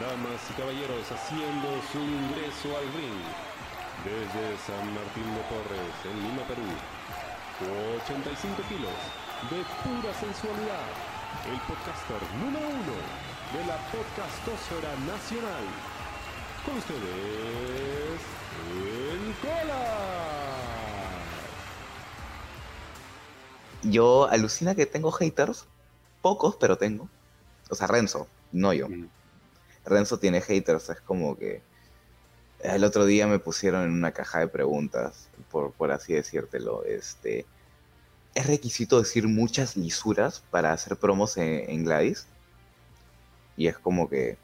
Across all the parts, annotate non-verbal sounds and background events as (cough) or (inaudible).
Damas y caballeros, haciendo su ingreso al ring desde San Martín de Porres, en Lima, Perú. 85 kilos de pura sensualidad. El podcaster número uno de la podcastosfera nacional. Con ustedes, el Cola. Yo alucina que tengo haters, pocos, pero tengo. O sea, Renzo, no yo. Mm. Renzo tiene haters, es como que el otro día me pusieron en una caja de preguntas, por, por así decírtelo, este, ¿es requisito decir muchas lisuras para hacer promos en, en Gladys? Y es como que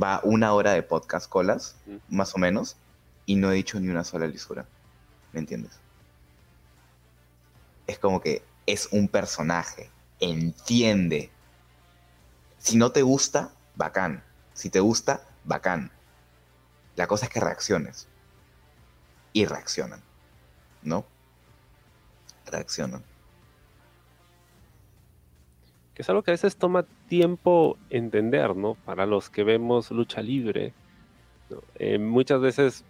va una hora de podcast colas, Mm. más o menos, y no he dicho ni una sola lisura, ¿me entiendes? Es como que es un personaje, entiende. Si no te gusta, bacán. Si te gusta, bacán. La cosa es que reacciones. Y reaccionan. ¿No? Reaccionan. que es algo que a veces toma tiempo entender, ¿no? Para los que vemos lucha libre. Eh, muchas veces,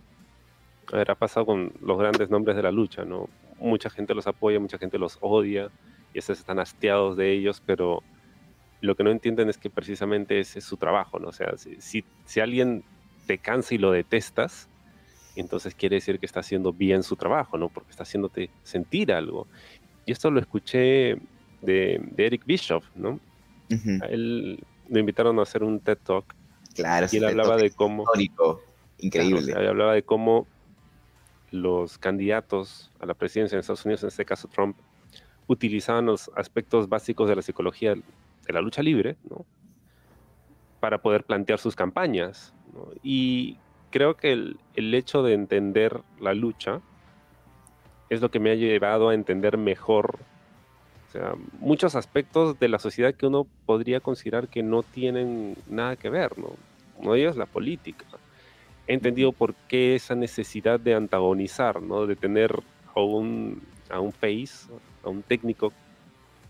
a ver, ha pasado con los grandes nombres de la lucha, ¿no? Mucha gente los apoya, mucha gente los odia, y estos están hastiados de ellos, pero lo que no entienden es que precisamente ese es su trabajo, ¿no? O sea, si, si, si alguien te cansa y lo detestas, entonces quiere decir que está haciendo bien su trabajo, ¿no? Porque está haciéndote sentir algo. Y esto lo escuché de, de Eric Bischoff, ¿no? A él lo invitaron a hacer un TED Talk Claro, y él hablaba de cómo, histórico. Increíble. claro, o sea, él hablaba de cómo los candidatos a la presidencia en Estados Unidos, en este caso Trump, utilizaban los aspectos básicos de la psicología de la lucha libre, ¿no? Para poder plantear sus campañas. ¿no? Y creo que el, el hecho de entender la lucha es lo que me ha llevado a entender mejor o sea, muchos aspectos de la sociedad que uno podría considerar que no tienen nada que ver, ¿no? Uno de ellos es la política. He entendido por qué esa necesidad de antagonizar, ¿no? De tener a un, a un face, a un técnico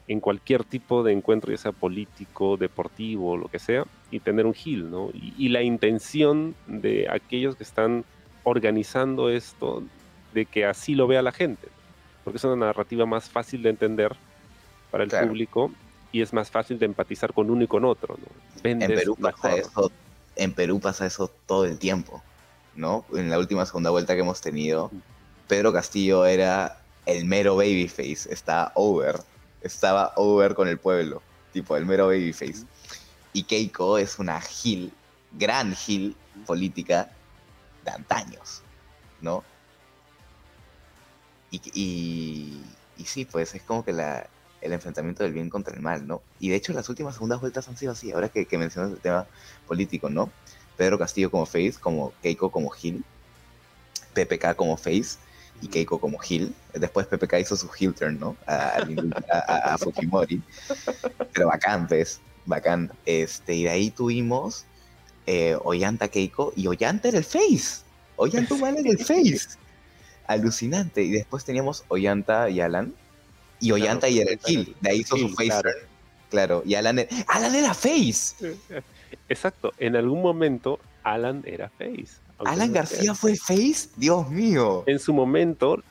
en cualquier tipo de encuentro, ya sea político, deportivo, lo que sea, y tener un heel, ¿no? Y, y la intención de aquellos que están organizando esto, de que así lo vea la gente, porque es una narrativa más fácil de entender para el Claro. público y es más fácil de empatizar con uno y con otro, ¿no? Vendes En Perú pasa eso, en Perú pasa eso todo el tiempo, ¿no? En la última segunda vuelta que hemos tenido, Pedro Castillo era el mero babyface, estaba over, estaba over con el pueblo, tipo el mero babyface. Y Keiko es una gil, gran gil política de antaños, ¿no? Y, y, y sí, pues es como que la, el enfrentamiento del bien contra el mal, ¿no? Y de hecho las últimas segundas vueltas han sido así, ahora que, que mencionas el tema político, ¿no? Pedro Castillo como face, como Keiko como Gil, PPK como face y Keiko como Gil. Después PPK hizo su heel turn, ¿no? A, a- a-. Pero bacán, pues, bacán. Este, y de ahí tuvimos eh, Ollanta Keiko y Ollanta era el face. Ollanta Humana era el face. Alucinante. Y después teníamos Ollanta y Alan. Y Ollanta y era el Gil. De ahí hizo su face claro. turn. Claro. Y Alan era, Alan era face. Exacto, en algún momento Alan era face. Alan García fue face. Dios mío. En su momento, o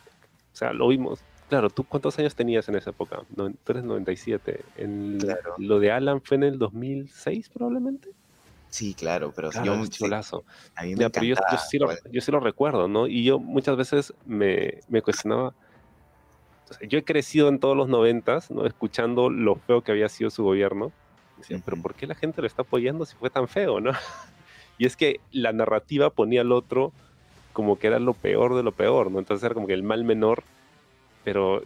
sea, lo vimos. Claro, ¿tú cuántos años tenías en esa época? No, tú eres 97. En Claro. Lo de Alan fue en el 2006 probablemente. Sí, claro, pero Claro, yo, es cholazo. a mí me Ya, pero yo, yo sí lo, yo sí lo recuerdo, ¿no? Y yo muchas veces me, me cuestionaba. o sea, yo he crecido en todos los noventas, ¿no? Escuchando lo feo que había sido su gobierno. Decía, pero Ujú. ¿por qué la gente lo está apoyando si fue tan feo, no? (laughs) Y es que la narrativa ponía al otro como que era lo peor de lo peor, ¿no? Entonces era como que el mal menor, pero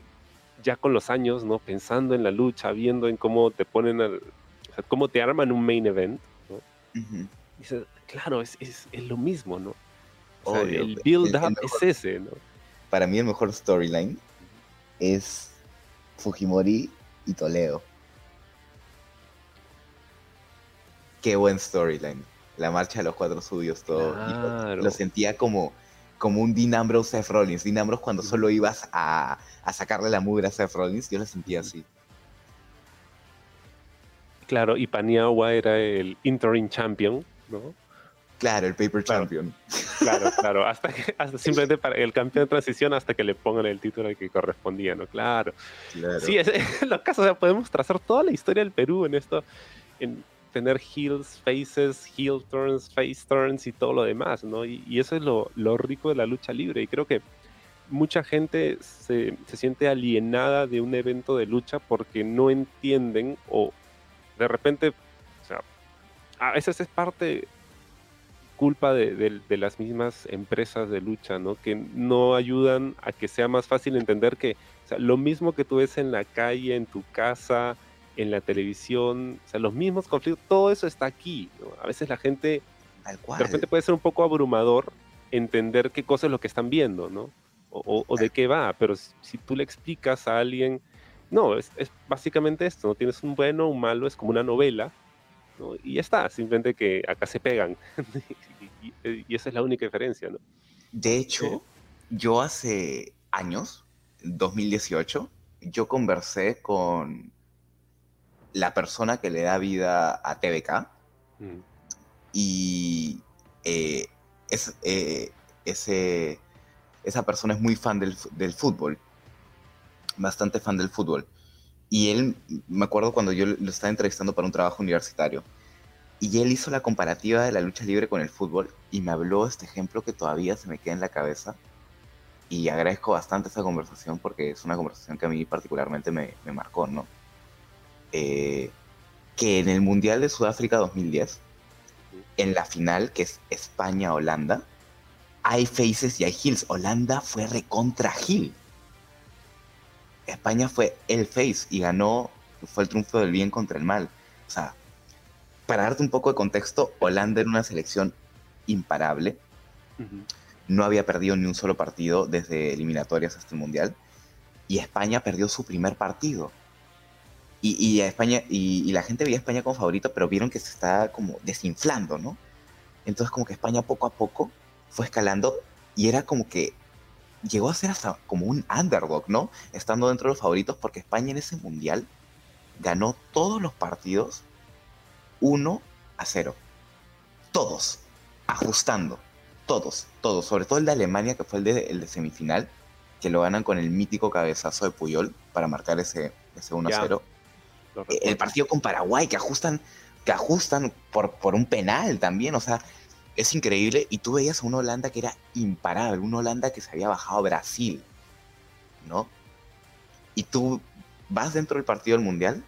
ya con los años, ¿no? Pensando en la lucha, viendo en cómo te ponen al, o sea, cómo te arman un main event, ¿no? Ujú. dices, claro, es, es, es lo mismo, ¿no? O sea, Obvio, el el- build el up mejor- es ese, ¿no? Para mí el mejor storyline es Fujimori y Toledo. Qué buen storyline. La marcha de los cuatro suyos, todo. Y lo- sentía como, como un Dean Ambrose Seth Rollins. Dean Ambrose cuando solo ibas a, a sacarle la mugre a Seth Rollins, yo lo sentía así. Claro, y Paniagua era el interim champion, ¿no? Claro, el paper champion. Claro, (laughs) claro, hasta que hasta simplemente para el campeón de transición hasta que le pongan el título que correspondía, ¿no? Claro. claro. Sí, es, en (laughs) los casos, o sea, podemos trazar toda la historia del Perú en esto, en tener heels, faces, heel turns, face turns y todo lo demás, ¿no? Y, eso es lo, rico de la lucha libre. Y creo que mucha gente se, se, siente alienada de un evento de lucha porque no entienden o de repente, o sea, a veces es parte culpa de, de, de, las mismas empresas de lucha, ¿no? Que no ayudan a que sea más fácil entender que o sea, lo mismo que tú ves en la calle, en tu casa, en la televisión, o sea, los mismos conflictos, todo eso está aquí, ¿no? A veces la gente, de repente puede ser un poco abrumador entender qué cosa es lo que están viendo, ¿no? O, o de qué va, pero si, si, tú le explicas a alguien, no, es, es, básicamente esto, ¿no? Tienes un bueno, un malo, es como una novela, ¿no? Y ya está, simplemente que acá se pegan, (laughs) y, y, y, esa es la única diferencia, ¿no? De hecho, ¿Eh? yo hace años, 2018, yo conversé con la persona que le da vida a TVK mm. y eh, es, eh, ese, esa persona es muy fan del, del, fútbol, bastante fan del fútbol. Y él, me acuerdo cuando yo lo estaba entrevistando para un trabajo universitario, y él hizo la comparativa de la lucha libre con el fútbol y me habló este ejemplo que todavía se me queda en la cabeza. Y agradezco bastante esa conversación porque es una conversación que a mí particularmente me, me marcó, ¿no? Eh, que en el Mundial de Sudáfrica 2010, en la final, que es España-Holanda, hay faces y hay heels. Holanda fue recontra heel. España fue el face y ganó, fue el triunfo del bien contra el mal. O sea, para darte un poco de contexto, Holanda era una selección imparable. Uh -huh. No había perdido ni un solo partido desde eliminatorias hasta el Mundial. Y España perdió su primer partido. Y, y, a España, y, y, la gente veía a España como favorito, pero vieron que se estaba como desinflando, ¿no? Entonces como que España poco a poco fue escalando y era como que llegó a ser hasta como un underdog, ¿no? Estando dentro de los favoritos porque España en ese mundial ganó todos los partidos 1 a 0. Todos, ajustando, todos, todos, sobre todo el de Alemania que fue el de, el de semifinal, que lo ganan con el mítico cabezazo de Puyol para marcar ese, ese 1 a 0. El partido con Paraguay, que ajustan, que ajustan por, por un penal también, o sea, es increíble. Y tú veías a una Holanda que era imparable, una Holanda que se había bajado a Brasil, ¿no? Y tú vas dentro del partido del Mundial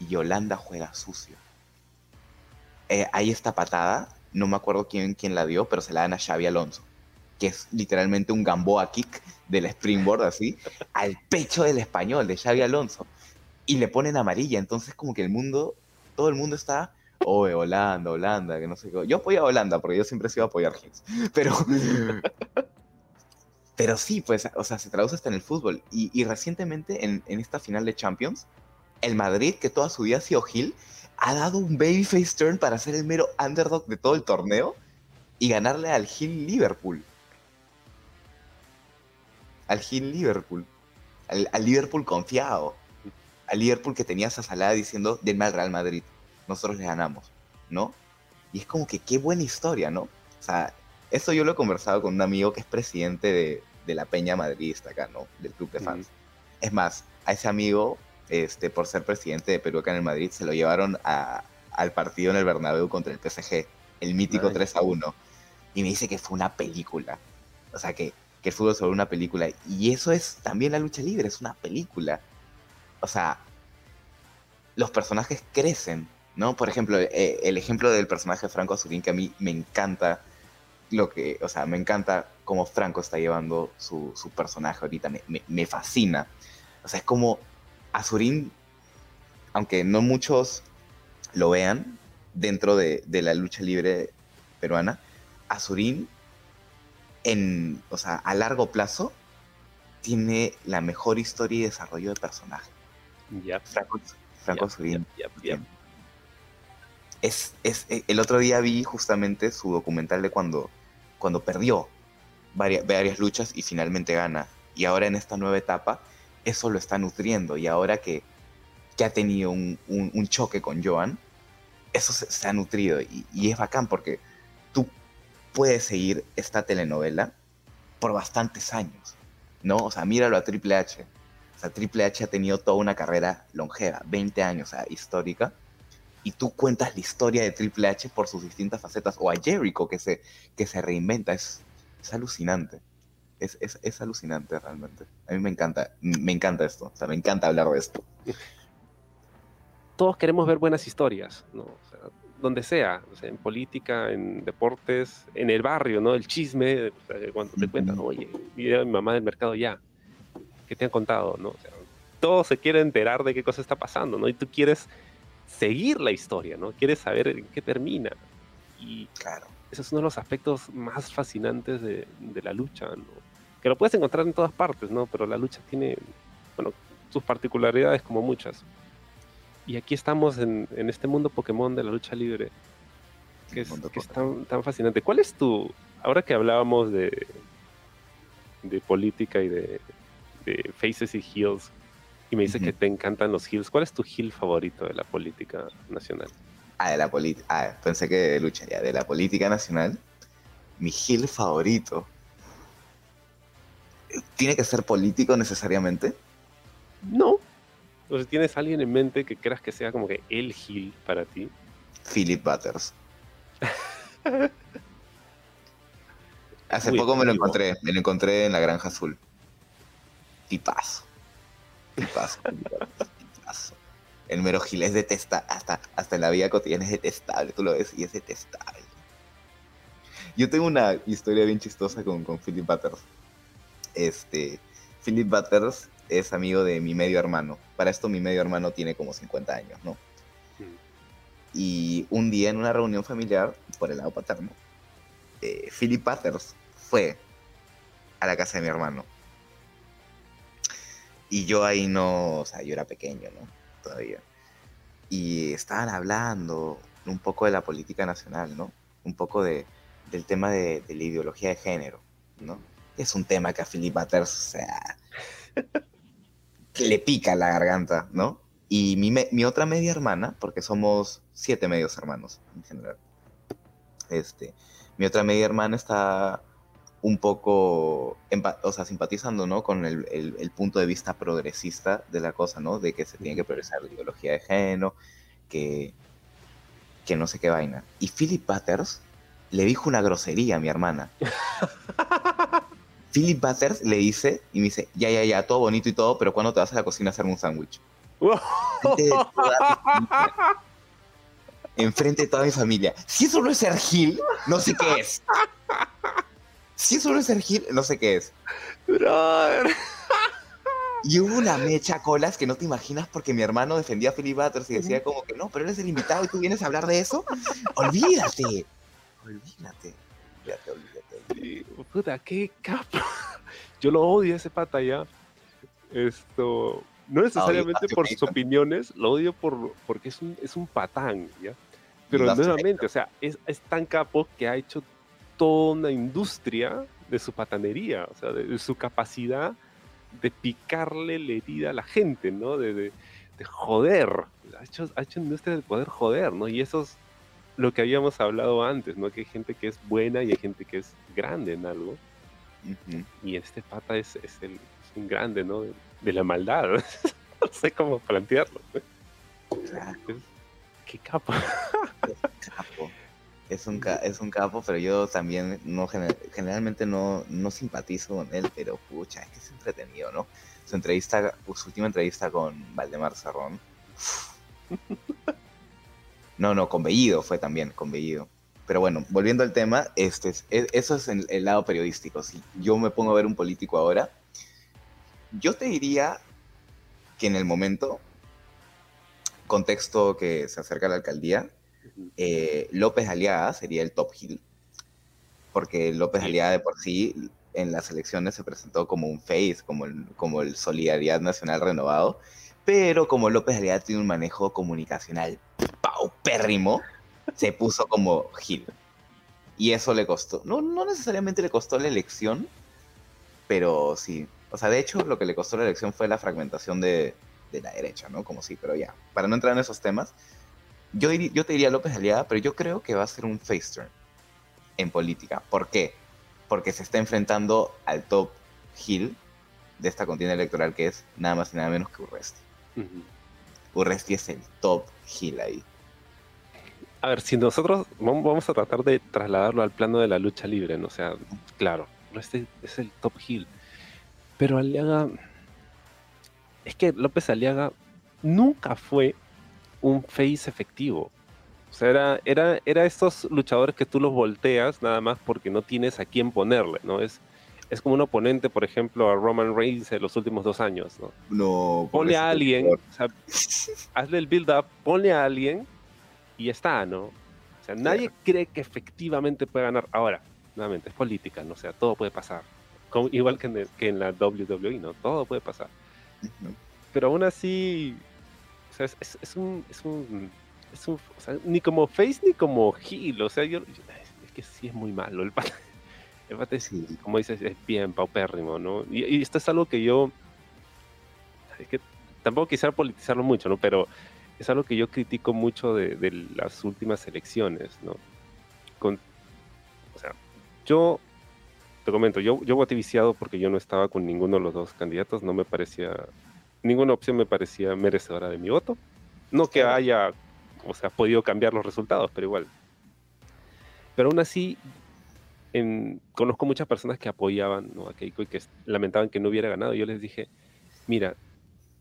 y Holanda juega sucio. Eh, hay esta patada, no me acuerdo quién, quién la dio, pero se la dan a Xavi Alonso, que es literalmente un Gamboa kick del springboard así, al pecho del español, de Xavi Alonso y le ponen amarilla. Entonces, como que el mundo, todo el mundo está, oye, Holanda, Holanda, que no sé qué. Yo apoyo a Holanda porque yo siempre he sido a apoyar Hits. (laughs) Pero, (laughs) pero sí, pues, o sea, se traduce hasta en el fútbol. Y, y recientemente, en, en, esta final de Champions, el Madrid, que toda su vida ha sido Gil, ha dado un babyface turn para ser el mero underdog de todo el torneo y ganarle al Gil Liverpool. Al Gil Liverpool. Al, al Liverpool confiado a Liverpool que tenía esa salada diciendo denme al Real Madrid, nosotros le ganamos, ¿no? Y es como que qué buena historia, ¿no? O sea, eso yo lo he conversado con un amigo que es presidente de, de la Peña Madridista acá, ¿no? Del club de fans. Es más, a ese amigo, este, por ser presidente de Perú acá en el Madrid, se lo llevaron a, al partido en el Bernabéu contra el PSG, el mítico Ay. 3 a 1. Y me dice que fue una película. O sea, que, que el fútbol sobre una película. Y eso es también la lucha libre, es una película o sea, los personajes crecen, ¿no? Por ejemplo, eh, el ejemplo del personaje Franco Azurín, que a mí me encanta lo que, o sea, me encanta cómo Franco está llevando su, su personaje ahorita, me, me, fascina. O sea, es como Azurín, aunque no muchos lo vean dentro de, de la lucha libre peruana, Azurín, en, o sea, a largo plazo, tiene la mejor historia y desarrollo de personaje. Yep. Yep. Es, es, eh, el otro día vi justamente su documental de cuando, cuando perdió varias, varias luchas y finalmente gana. Y ahora en esta nueva etapa, eso lo está nutriendo. Y ahora que, que ha tenido un, un, un choque con Joan, eso se, ha nutrido y, y, es bacán porque tú puedes seguir esta telenovela por bastantes años, ¿no? O sea, míralo a Triple H. O sea, Triple H ha tenido toda una carrera longeva, 20 años, o sea, histórica, y tú cuentas la historia de Triple H por sus distintas facetas, o a Jericho que se, que se reinventa, es, es alucinante. Es, es, es, alucinante realmente. A mí me encanta, me encanta esto, o sea, me encanta hablar de esto. Todos queremos ver buenas historias, ¿no? O sea, donde sea, o sea, en política, en deportes, en el barrio, ¿no? El chisme, cuando te cuentan, oye, mi mamá del mercado ya, ¿qué te han contado, no? O sea, todo se quiere enterar de qué cosa está pasando, ¿no? Y tú quieres seguir la historia, ¿no? Quieres saber en qué termina. Y claro. ese es uno de los aspectos más fascinantes de, de la lucha, ¿no? Que lo puedes encontrar en todas partes, ¿no? Pero la lucha tiene, bueno, sus particularidades como muchas. Y aquí estamos en, en este mundo Pokémon de la lucha libre, que es, que es tan, tan, fascinante. ¿Cuál es tu, ahora que hablábamos de, de política y de, de faces y heels, y me dice que te encantan los heels, ¿cuál es tu heel favorito de la política nacional? Ah, de la política, ah, pensé que lucharía, de la política nacional, mi heel favorito. ¿Tiene que ser político necesariamente? No, entonces, ¿tienes alguien en mente que creas que sea como que el Gil para ti? Philip Butters. (laughs) Hace poco me lo encontré, me lo encontré en la Granja Azul. Tipazo. Tipazo. tipazo. El mero Gil es detestable, hasta, hasta en la vida cotidiana es detestable, tú lo ves y es detestable. Yo tengo una historia bien chistosa con, con Philip Butters. Este, Philip Butters es amigo de mi medio hermano. Para esto mi medio hermano tiene como 50 años, ¿no? Y un día en una reunión familiar, por el lado paterno, eh, Philip Patters fue a la casa de mi hermano. Y yo ahí no, o sea, yo era pequeño, ¿no? Todavía. Y estaban hablando un poco de la política nacional, ¿no? Un poco de, del tema de, de la ideología de género, ¿no? Es un tema que a Philip Butters, o sea, que le pica la garganta, ¿no? Y mi, mi, otra media hermana, porque somos siete medios hermanos en general, este, mi otra media hermana está un poco, o sea, simpatizando, ¿no? Con el, el, el, punto de vista progresista de la cosa, ¿no? De que se tiene que progresar la ideología de género, que, que no sé qué vaina. Y Philip Butters le dijo una grosería a mi hermana. (laughs) Philip Butters le dice y me dice, ya, ya, ya, todo bonito y todo, pero ¿cuándo te vas a la cocina a hacerme un sándwich? Enfrente de toda mi familia. Si eso no es ser Gil, no sé qué es. Si eso no es ser Gil, no sé qué es. Brother. Y hubo una mecha colas que no te imaginas porque mi hermano defendía a Philip Butters y decía como que no, pero eres el invitado y tú vienes a hablar de eso. Olvídate. Olvídate. Olvídate, olvídate. Sí, puta, qué capa. Yo lo odio ese pata ya. Esto, no necesariamente por sus opiniones, lo odio por, porque es un, es un patán, ¿ya? Pero nuevamente, o sea, es, es, tan capo que ha hecho toda una industria de su patanería, o sea, de, de su capacidad de picarle la herida a la gente, ¿no? De, de, de joder. Ha hecho, ha hecho industria de poder joder, ¿no? Y esos lo que habíamos hablado antes, ¿no? Que hay gente que es buena y hay gente que es grande en algo. Uh -huh. Y este pata es, es, el, es, un grande, ¿no? De, de la maldad. no (laughs) sé cómo plantearlo. Claro. Es, qué capo. Es capo. (laughs) Es un, es un capo, pero yo también no generalmente no, no simpatizo con él, pero pucha, es que es entretenido, ¿no? Su entrevista, su última entrevista con Valdemar Serrón. (laughs) No, no, con Bellido fue también, con Bellido. Pero bueno, volviendo al tema, este, eso es el, el lado periodístico. Si yo me pongo a ver un político ahora, yo te diría que en el momento, contexto que se acerca a la alcaldía, eh, López Aliaga sería el top hill. Porque López. Aliaga de por sí en las elecciones se presentó como un face, como el, como el Solidaridad Nacional Renovado, pero como López Aliaga tiene un manejo comunicacional paupérrimo, se puso como Gil. Y eso le costó, no, no necesariamente le costó la elección, pero sí. O sea, de hecho, lo que le costó la elección fue la fragmentación de, de la derecha, ¿no? Como sí, pero ya. Para no entrar en esos temas, yo, yo te diría López Aliaga, pero yo creo que va a ser un face turn en política. ¿Por qué? Porque se está enfrentando al top hill de esta contienda electoral que es nada más y nada menos que Urresti. Urresti es el top hill ahí. A ver, si nosotros vamos a tratar de trasladarlo al plano de la lucha libre, ¿no? O sea, claro, Urresti es el top hill. Pero Aliaga. Es que López Aliaga nunca fue un face efectivo. O sea, era, era, era estos luchadores que tú los volteas nada más porque no tienes a quién ponerle, ¿no? Es, es como un oponente, por ejemplo, a Roman Reigns en los últimos dos años, ¿no? No. Ponle a alguien, o sea, hazle el build-up, ponle a alguien y está, ¿no? O sea, nadie cree que efectivamente puede ganar. Ahora, nuevamente, es política, ¿no? O sea, todo puede pasar. igual que en, que en la WWE, ¿no? Todo puede pasar. Pero aún así, o sea, es, es, un, es un, es un o sea, ni como face ni como heel, o sea, yo, es que sí es muy malo el pata. (laughs) El pata es, como dices, es bien paupérrimo, ¿no? Y, esto es algo que yo, es que tampoco quisiera politizarlo mucho, ¿no? Pero es algo que yo critico mucho de, de las últimas elecciones, ¿no? Con, o sea, yo te comento, yo, yo voté viciado porque yo no estaba con ninguno de los dos candidatos, no me parecía ninguna opción me parecía merecedora de mi voto. No que haya, o sea, podido cambiar los resultados, pero igual. Pero aún así, conozco muchas personas que apoyaban a Keiko y que lamentaban que no hubiera ganado. Yo les dije, mira,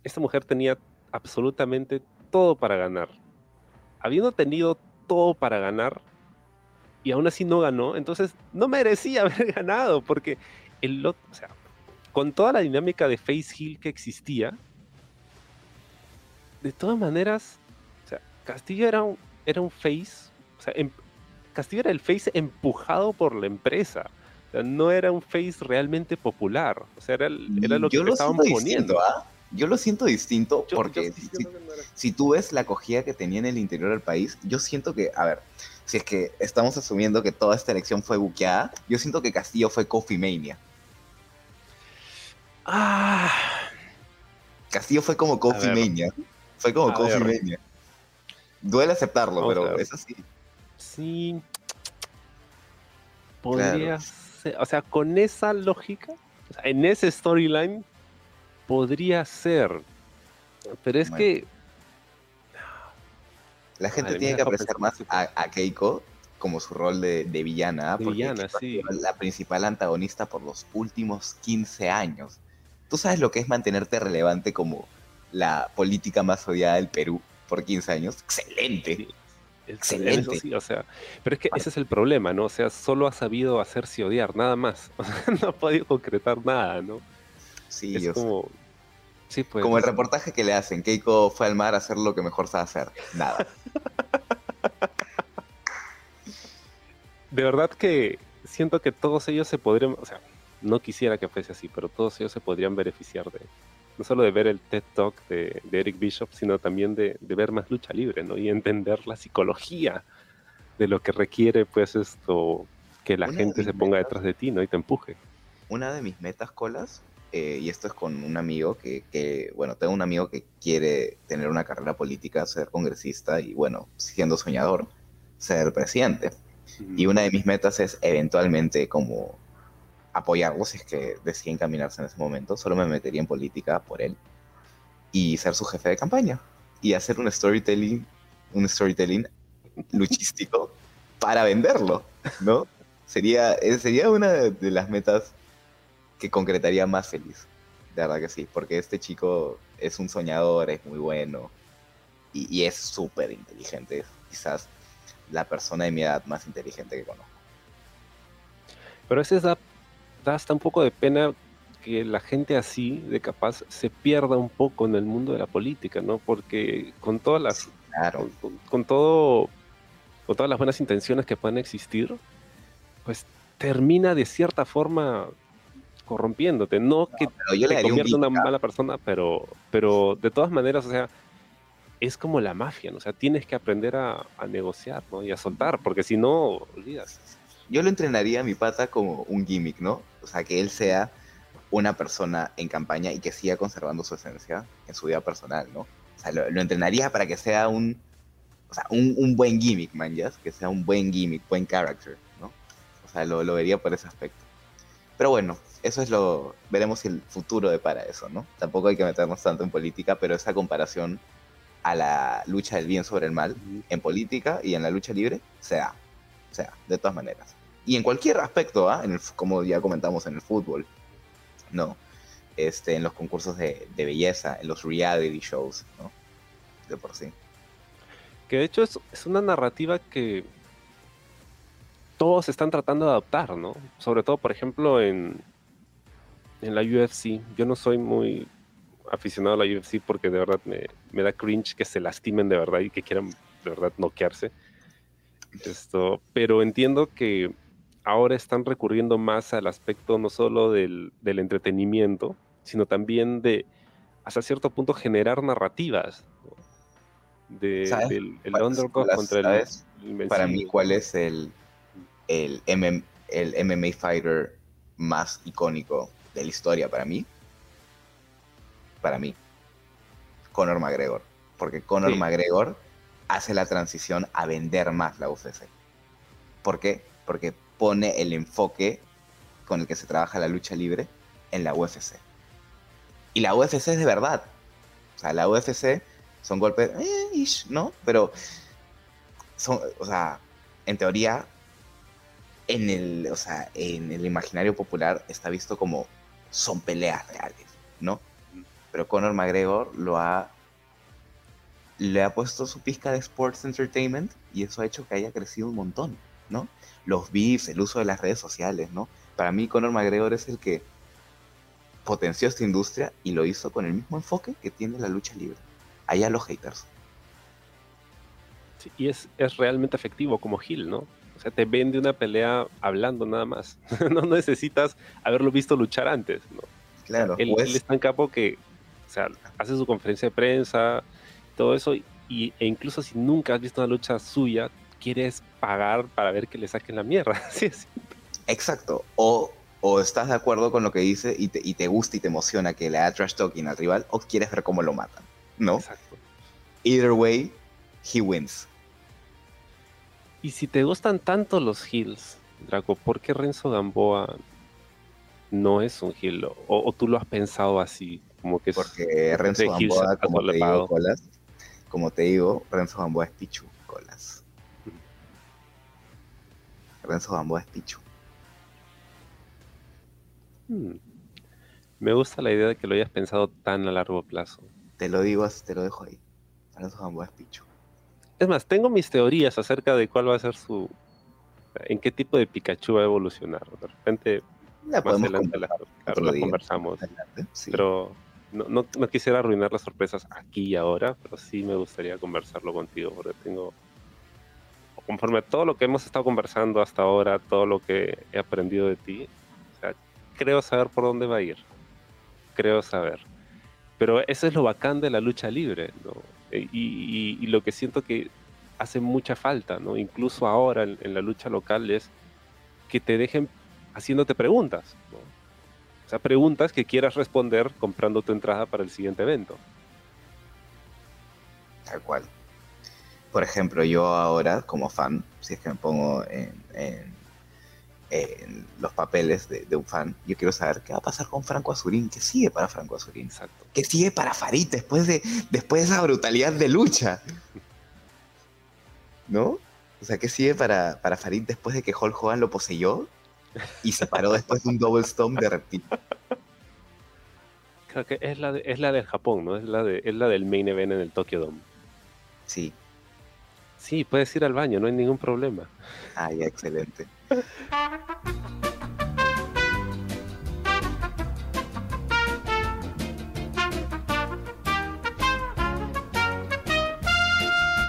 esta mujer tenía absolutamente todo para ganar. Habiendo tenido todo para ganar y aún así no ganó, entonces no merecía (laughs) haber ganado porque el o sea, con toda la dinámica de Face Hill que existía, de todas maneras, o sea, Castillo era un, era un face, o sea, em, Castillo era el face empujado por la empresa. O sea, no era un face realmente popular. O sea, era, era lo que lo estaban poniendo. ¿ah? Yo lo siento distinto porque si, tú ves la acogida que tenía en el interior del país, yo siento que, a ver, si es que estamos asumiendo que toda esta elección fue buqueada, yo siento que Castillo fue Coffee Mania. Ah. Castillo fue como Coffee Mania. Fue como Coffee Mania. Duele aceptarlo, pero es así. Sí. Podría ser. O sea, con esa lógica, en ese storyline, podría ser. Pero es que. La gente tiene que apreciar más a, Keiko como su rol de, villana. De villana, sí. La principal antagonista por los últimos 15 años. Tú sabes lo que es mantenerte relevante como la política más odiada del Perú por 15 años. Excelente. Excelente. o sea, pero es que ese es el problema, ¿no? O sea, solo ha sabido hacerse odiar, nada más. (laughs) no ha podido concretar nada, ¿no? Sí, es como. Sí, pues, como el reportaje que le hacen, Keiko fue al mar a hacer lo que mejor sabe hacer. Nada. (laughs) de verdad que siento que todos ellos se podrían, o sea, no quisiera que fuese así, pero todos ellos se podrían beneficiar de, no solo de ver el TED Talk de, Eric Bishop, sino también de, ver más lucha libre, ¿no? Y entender la psicología de lo que requiere, pues, esto, que la gente se ponga detrás de ti, ¿no? Y te empuje. Una de mis metas, Colas, eh, y esto es con un amigo que, que, bueno, tengo un amigo que quiere tener una carrera política, ser congresista y, bueno, siendo soñador, ser presidente. Y una de mis metas es eventualmente como apoyarlo si es que decide encaminarse en ese momento. Solo me metería en política por él y ser su jefe de campaña y hacer un storytelling, un storytelling luchístico (laughs) para venderlo, ¿no? Sería, eh, sería una de las metas que concretaría más feliz. De verdad que sí, porque este chico es un soñador, es muy bueno y, y es súper inteligente. Quizás la persona de mi edad más inteligente que conozco. Pero esa es la da hasta un poco de pena que la gente así, de capaz, se pierda un poco en el mundo de la política, ¿no? Porque con todas las... con, todo... Con todas las buenas intenciones que puedan existir, pues termina de cierta forma corrompiéndote. No, que te convierta en una mala persona, pero, pero de todas maneras, o sea, es como la mafia, ¿no? O sea, tienes que aprender a, a negociar, ¿no? Y a soltar, porque si no, olvidas yo lo entrenaría a mi pata como un gimmick, ¿no? O sea, que él sea una persona en campaña y que siga conservando su esencia en su vida personal, ¿no? O sea, lo, entrenaría para que sea un, o sea, un, buen gimmick, man, ¿ya? Que sea un buen gimmick, buen character, ¿no? O sea, lo, lo vería por ese aspecto. Pero bueno, eso es lo. Veremos si el futuro depara eso, ¿no? Tampoco hay que meternos tanto en política, pero esa comparación a la lucha del bien sobre el mal en política y en la lucha libre se da. O sea, de todas maneras. Y en cualquier aspecto, ¿ah? como ya comentamos en el fútbol, ¿no? Este, en los concursos de, de belleza, en los reality shows, ¿no? De por sí. Que de hecho es, una narrativa que todos están tratando de adoptar, ¿no? Sobre todo, por ejemplo, en, en la UFC. Yo no soy muy aficionado a la UFC porque de verdad me, me, da cringe que se lastimen de verdad y que quieran de verdad noquearse. Esto, pero entiendo que ahora están recurriendo más al aspecto no solo del, del entretenimiento, sino también de hasta cierto punto generar narrativas. De, del el underdog contra el, Para mí, ¿cuál es el, el, el MMA fighter más icónico de la historia para mí. Para mí. Conor McGregor. Porque Conor McGregor hace la transición a vender más la UFC. ¿Por qué? Porque pone el enfoque con el que se trabaja la lucha libre en la UFC. Y la UFC es de verdad. O sea, la UFC son golpes, eh, ¿no? Pero son, o sea, en teoría en el, o sea, en el imaginario popular está visto como son peleas reales, ¿no? Pero Conor McGregor lo ha le ha puesto su pizca de sports entertainment y eso ha hecho que haya crecido un montón, ¿no? Los beefs, el uso de las redes sociales, ¿no? Para mí Conor McGregor es el que potenció esta industria y lo hizo con el mismo enfoque que tiene la lucha libre. Allá los haters. Sí, y es, es realmente efectivo como Gil, ¿no? O sea, te vende una pelea hablando nada más. (laughs) no necesitas haberlo visto luchar antes, ¿no? Claro. Él, pues... es tan capo que, o sea, hace su conferencia de prensa, todo eso, y, e incluso si nunca has visto una lucha suya, quieres pagar para ver que le saquen la mierda. (laughs) sí, sí. Exacto. O, o estás de acuerdo con lo que dice y te, y te gusta y te emociona que le haga trash talking al rival, o quieres ver cómo lo matan, ¿no? Exacto. Either way, he wins. Y si te gustan tanto los heels, Draco, ¿por qué Renzo Gamboa no es un heel? O, tú lo has pensado así? Como que Porque Renzo Gamboa, como te, digo, colas, como te digo, Renzo Gamboa es Pichu, colas. Renzo Gamboa es Pichu. Hmm. Me gusta la idea de que lo hayas pensado tan a largo plazo. Te lo digo, te lo dejo ahí. Renzo Gamboa es Pichu. Es más, tengo mis teorías acerca de cuál va a ser su. en qué tipo de Pikachu va a evolucionar. De repente, más adelante la, conversamos. Pero no, no, no, quisiera arruinar las sorpresas aquí y ahora, pero sí me gustaría conversarlo contigo, porque tengo. Conforme a todo lo que hemos estado conversando hasta ahora, todo lo que he aprendido de ti, o sea, creo saber por dónde va a ir. Creo saber. Pero eso es lo bacán de la lucha libre, ¿no? Eh, y, lo que siento que hace mucha falta, ¿no? Incluso ahora en, la lucha local es que te dejen haciéndote preguntas, O sea, preguntas que quieras responder comprando tu entrada para el siguiente evento. Tal cual. Por ejemplo, yo ahora, como fan, si es que me pongo en en los papeles de, un fan. Yo quiero saber qué va a pasar con Franco Azurín, qué sigue para Franco Azurín. Exacto. ¿Qué sigue para Farid después de, después de esa brutalidad de lucha? ¿No? O sea, ¿qué sigue para, para Farid después de que Hulk Hogan lo poseyó y se paró después de un double stone de reptil? Creo que es la, de, es la del Japón, ¿no? Es la, de, es la del main event en el Tokyo Dome. Sí. Sí, puedes ir al baño, no hay ningún problema. Ah, ya, excelente. (laughs)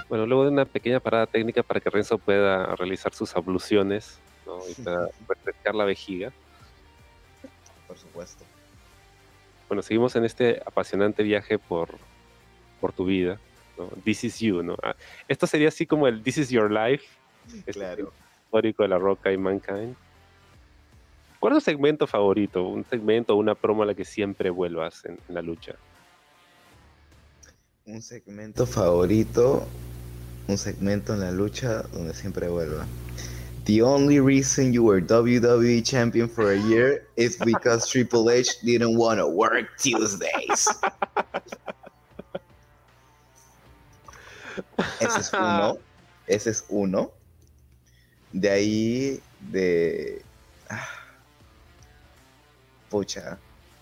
Bueno, luego de una pequeña parada técnica para que Renzo pueda realizar sus abluciones y (laughs) pueda refrescar la vejiga. Por supuesto. Bueno, seguimos en este apasionante viaje por, por tu vida. This is you, ¿no? Ah, esto sería así como el This is your life. Este claro histórico de La Roca y Mankind. ¿Cuál es tu segmento favorito? Un segmento o una promo a la que siempre vuelvas en, la lucha. Un segmento favorito. Un segmento en la lucha donde siempre vuelva. The only reason you were WWE champion for a year is because Triple H didn't want to work Tuesdays. Ese es uno. Ese es uno. De ahí, de. Ah, pucha.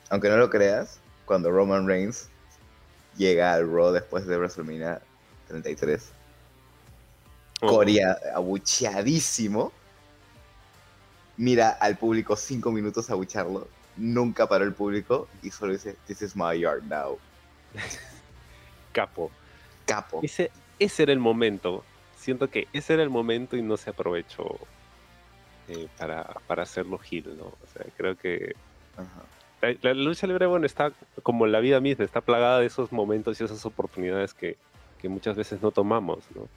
Aunque no lo creas, cuando Roman Reigns llega al Raw después de WrestleMania 33 Corea abucheadísimo. Mira al público cinco minutos a abucharlo. Nunca paró el público y solo dice, This is my yard now. (laughs) Capo. Capo. Ese, ese era el momento. Siento que ese era el momento y no se aprovechó eh, para, para hacerlo Gil, ¿no? O sea, creo que La, la, lucha libre, bueno, está como la vida misma, está plagada de esos momentos y esas oportunidades que, que muchas veces no tomamos, ¿no?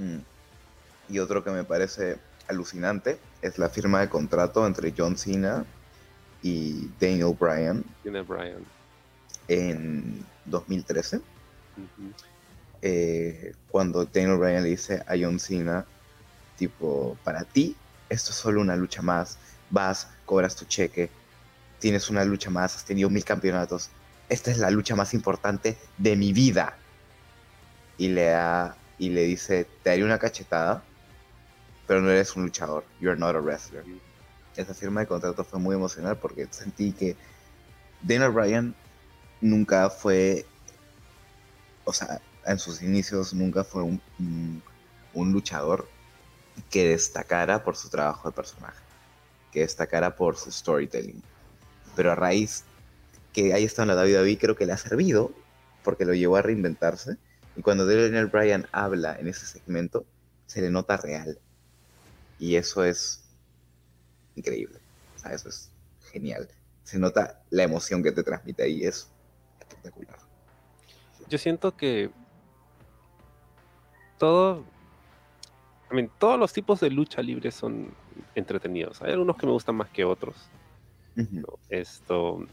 Mm. Y otro que me parece alucinante es la firma de contrato entre John Cena y Daniel Bryan. Daniel Bryan. En 2013. eh, cuando Daniel Bryan le dice a John Cena, tipo, para ti, esto es solo una lucha más. Vas, cobras tu cheque, tienes una lucha más, has tenido mil campeonatos. Esta es la lucha más importante de mi vida. Y le da y le dice, te haré una cachetada, pero no eres un luchador, you're not a wrestler. Esa firma de contrato fue muy emocional porque sentí que Daniel Bryan nunca fue, o sea, en sus inicios nunca fue un, un, un luchador que destacara por su trabajo de personaje, que destacara por su storytelling. Pero a raíz que haya estado en la WWE, creo que le ha servido porque lo llevó a reinventarse y cuando Daniel Bryan habla en ese segmento, se le nota real. Y eso es increíble. O sea, eso es genial. Se nota la emoción que te transmite ahí. Es espectacular. Yo siento que todo. I mean, todos los tipos de lucha libre son entretenidos. Hay algunos que me gustan más que otros. Uh. Esto.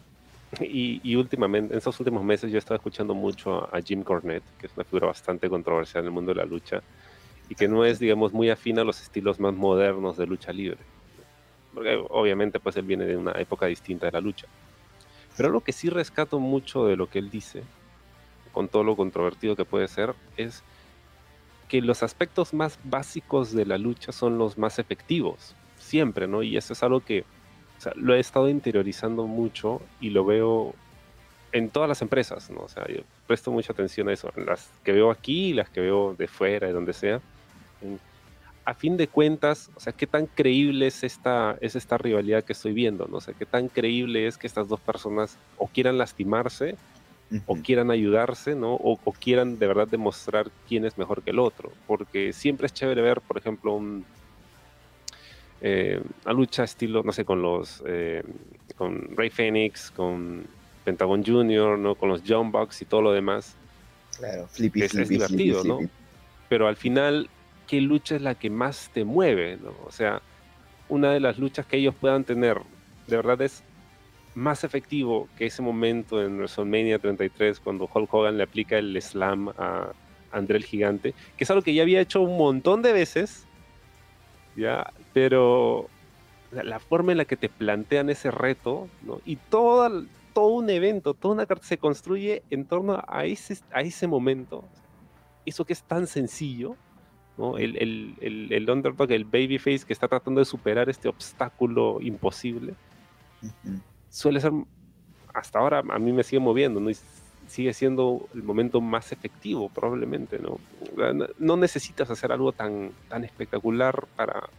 Y, últimamente, en estos últimos meses, yo he estado escuchando mucho a Jim Cornette, que es una figura bastante controversial en el mundo de la lucha, y que no es, digamos, muy afín a los estilos más modernos de lucha libre. Porque obviamente, pues él viene de una época distinta de la lucha. Pero lo que sí rescato mucho de lo que él dice, con todo lo controvertido que puede ser, es que los aspectos más básicos de la lucha son los más efectivos, siempre, ¿no? Y eso es algo que o sea, lo he estado interiorizando mucho y lo veo en todas las empresas, ¿no? O sea, yo presto mucha atención a eso, las que veo aquí y las que veo de fuera, de donde sea. A fin de cuentas, o sea, qué tan creíble es esta, es esta rivalidad que estoy viendo, ¿no? O sea, qué tan creíble es que estas dos personas o quieran lastimarse uh -huh. o quieran ayudarse, ¿no? O, o, quieran de verdad demostrar quién es mejor que el otro. Porque siempre es chévere ver, por ejemplo, un, eh, una lucha estilo, no sé, con los eh, con Ray Phoenix, con Pentagon Jr., ¿no? Con los John Bucks y todo lo demás. Claro, flippy, es, flippy, es divertido, flippy, ¿no? Pero al final, ¿qué lucha es la que más te mueve? ¿no? O sea, una de las luchas que ellos puedan tener, de verdad es más efectivo que ese momento en WrestleMania 33 cuando Hulk Hogan le aplica el slam a André el Gigante, que es algo que ya había hecho un montón de veces, ya, pero la forma en la que te plantean ese reto, ¿no? Y todo, todo un evento, toda una carta se construye en torno a ese, a ese momento. Eso que es tan sencillo, ¿no? El, el, el, el underdog, el babyface que está tratando de superar este obstáculo imposible, uh -huh. suele ser, hasta ahora a mí me sigue moviendo, ¿no? Y sigue siendo el momento más efectivo, probablemente, ¿no? No necesitas hacer algo tan, tan espectacular para,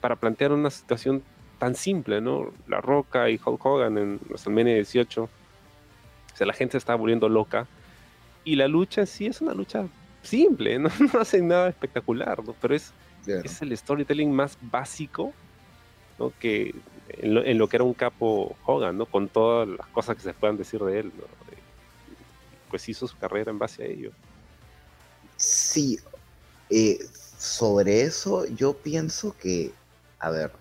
para plantear una situación tan simple, ¿no? La Roca y Hulk Hogan en WrestleMania 18. O sea, la gente se está volviendo loca. Y la lucha en sí es una lucha simple, no, (laughs) no hacen nada espectacular, ¿no? Pero es, es el storytelling más básico, ¿no? Que en lo, en lo, que era un capo Hogan, ¿no? Con todas las cosas que se puedan decir de él, ¿no? Pues hizo su carrera en base a ello. Sí, eh, sobre eso yo pienso que, a ver,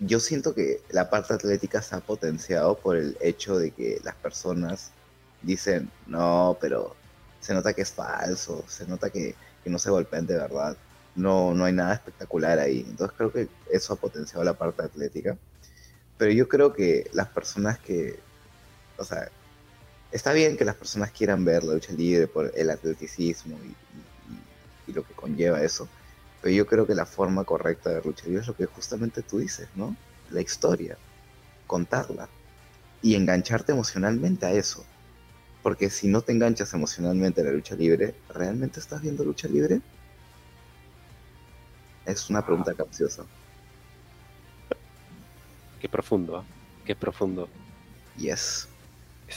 yo siento que la parte atlética se ha potenciado por el hecho de que las personas dicen, no, pero se nota que es falso, se nota que, que no se golpean de verdad. No, no hay nada espectacular ahí. Entonces creo que eso ha potenciado la parte atlética. Pero yo creo que las personas que, o sea, está bien que las personas quieran ver la lucha libre por el atleticismo y, y lo que conlleva eso, pero yo creo que la forma correcta de lucha libre es lo que justamente tú dices, ¿no? La historia, contarla y engancharte emocionalmente a eso. Porque si no te enganchas emocionalmente a la lucha libre, ¿realmente estás viendo lucha libre? Es una pregunta capciosa. Qué profundo, ¿eh? qué profundo. Yes.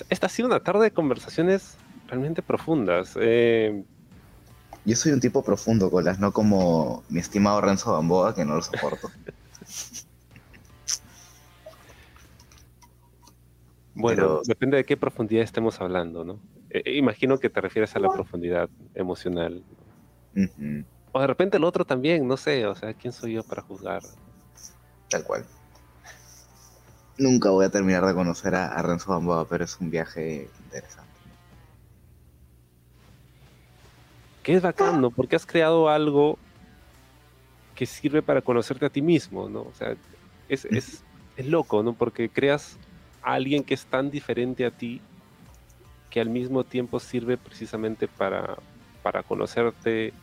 Esta ha sido una tarde de conversaciones realmente profundas. Eh, Yo soy un tipo profundo, Colas, no como mi estimado Renzo Gamboa, que no lo soporto. (laughs) bueno, Pero- depende de qué profundidad estemos hablando, ¿no? Eh, eh, imagino que te refieres a la profundidad emocional. O de repente el otro también, no sé, o sea, ¿quién soy yo para juzgar? Tal cual. Nunca voy a terminar de conocer a, a Renzo Gamboa, pero es un viaje interesante. Que es bacán, ¿no? Porque has creado algo que sirve para conocerte a ti mismo, ¿no? O sea, es, es, es loco, ¿no? Porque creas a alguien que es tan diferente a ti que al mismo tiempo sirve precisamente para, para conocerte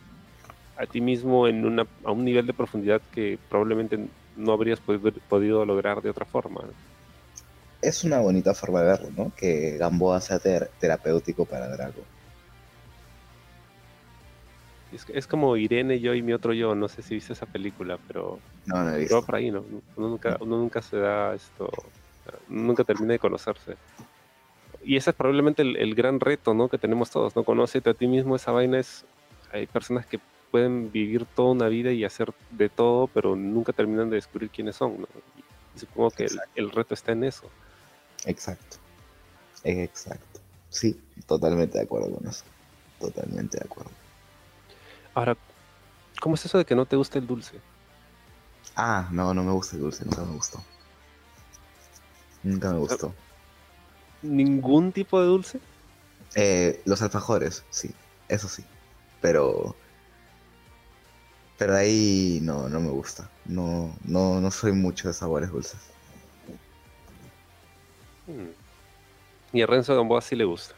a ti mismo en una, a un nivel de profundidad que probablemente no habrías podido, podido lograr de otra forma. ¿no? Es una bonita forma de verlo, ¿no? Que Gamboa sea ter- terapéutico para Drago. Es, es como Irene, yo y mi otro yo, no sé si viste esa película, pero No, no he visto. por ahí, ¿no? Uno nunca, uno nunca se da esto, nunca termina de conocerse. Y ese es probablemente el, el gran reto, ¿no? Que tenemos todos, ¿no? Conócete a ti mismo, esa vaina es, hay personas que pueden vivir toda una vida y hacer de todo, pero nunca terminan de descubrir quiénes son, ¿no? Y supongo que el, el reto está en eso. Exacto. Exacto. Sí, totalmente de acuerdo con eso. Totalmente de acuerdo. Ahora, ¿cómo es eso de que no te gusta el dulce? Ah, no, no me gusta el dulce, nunca me gustó. Nunca me gustó. ¿Ningún tipo de dulce? Eh, los alfajores, sí, eso sí. Pero. Pero ahí no, no me gusta. No, no, no soy mucho de sabores dulces. Hmm. Y a Renzo Gamboa sí le gusta.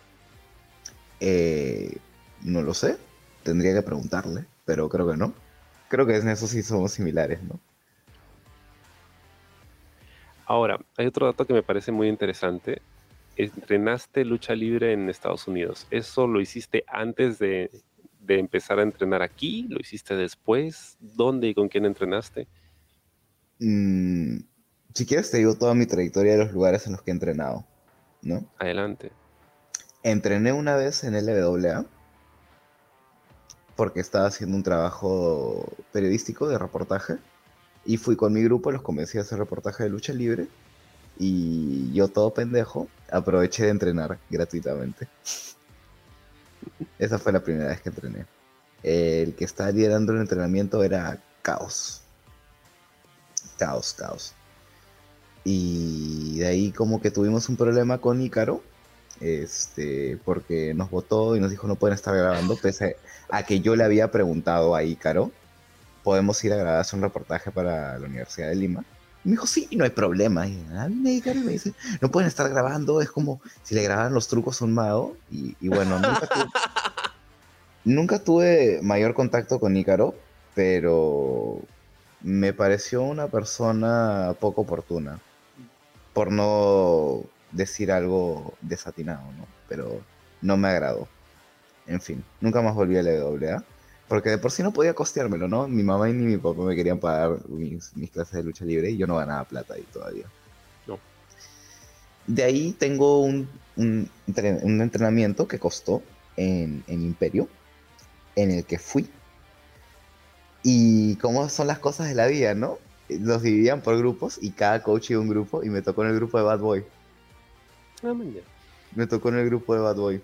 Eh, no lo sé. Tendría que preguntarle, pero creo que no. Creo que en eso sí somos similares, ¿no? Ahora, hay otro dato que me parece muy interesante. Entrenaste lucha libre en Estados Unidos. ¿Eso lo hiciste antes de, de empezar a entrenar aquí? ¿Lo hiciste después? ¿Dónde y con quién entrenaste? Mm, si quieres te digo toda mi trayectoria de los lugares en los que he entrenado, ¿no? Adelante. Entrené una vez en LWA porque estaba haciendo un trabajo periodístico de reportaje y fui con mi grupo, los convencí a hacer reportaje de lucha libre y yo todo pendejo aproveché de entrenar gratuitamente. Esa fue la primera vez que entrené. El que estaba liderando el entrenamiento era Caos. Caos, Caos. Y de ahí como que tuvimos un problema con Ícaro este, porque nos votó y nos dijo no pueden estar grabando, pese a que yo le había preguntado a Ícaro, podemos ir a grabar hacer un reportaje para la Universidad de Lima. Y me dijo, sí, no hay problema. Y a mí me Ícaro y me dice, no pueden estar grabando, es como si le grabaran los trucos a un mago. Y, y bueno, nunca tuve, nunca tuve mayor contacto con Ícaro, pero me pareció una persona poco oportuna, por no decir algo desatinado, ¿no? Pero no me agradó. En fin, nunca más volví a la WA. Porque de por sí no podía costeármelo, ¿no? Mi mamá y ni mi papá me querían pagar mis, mis clases de lucha libre y yo no ganaba plata ahí todavía. No. De ahí tengo un, un, entren- un entrenamiento que costó en, en Imperio, en el que fui. Y cómo son las cosas de la vida, ¿no? Los dividían por grupos y cada coach iba a un grupo y me tocó en el grupo de Bad Boy. Ah. Me tocó en el grupo de Bad Boy.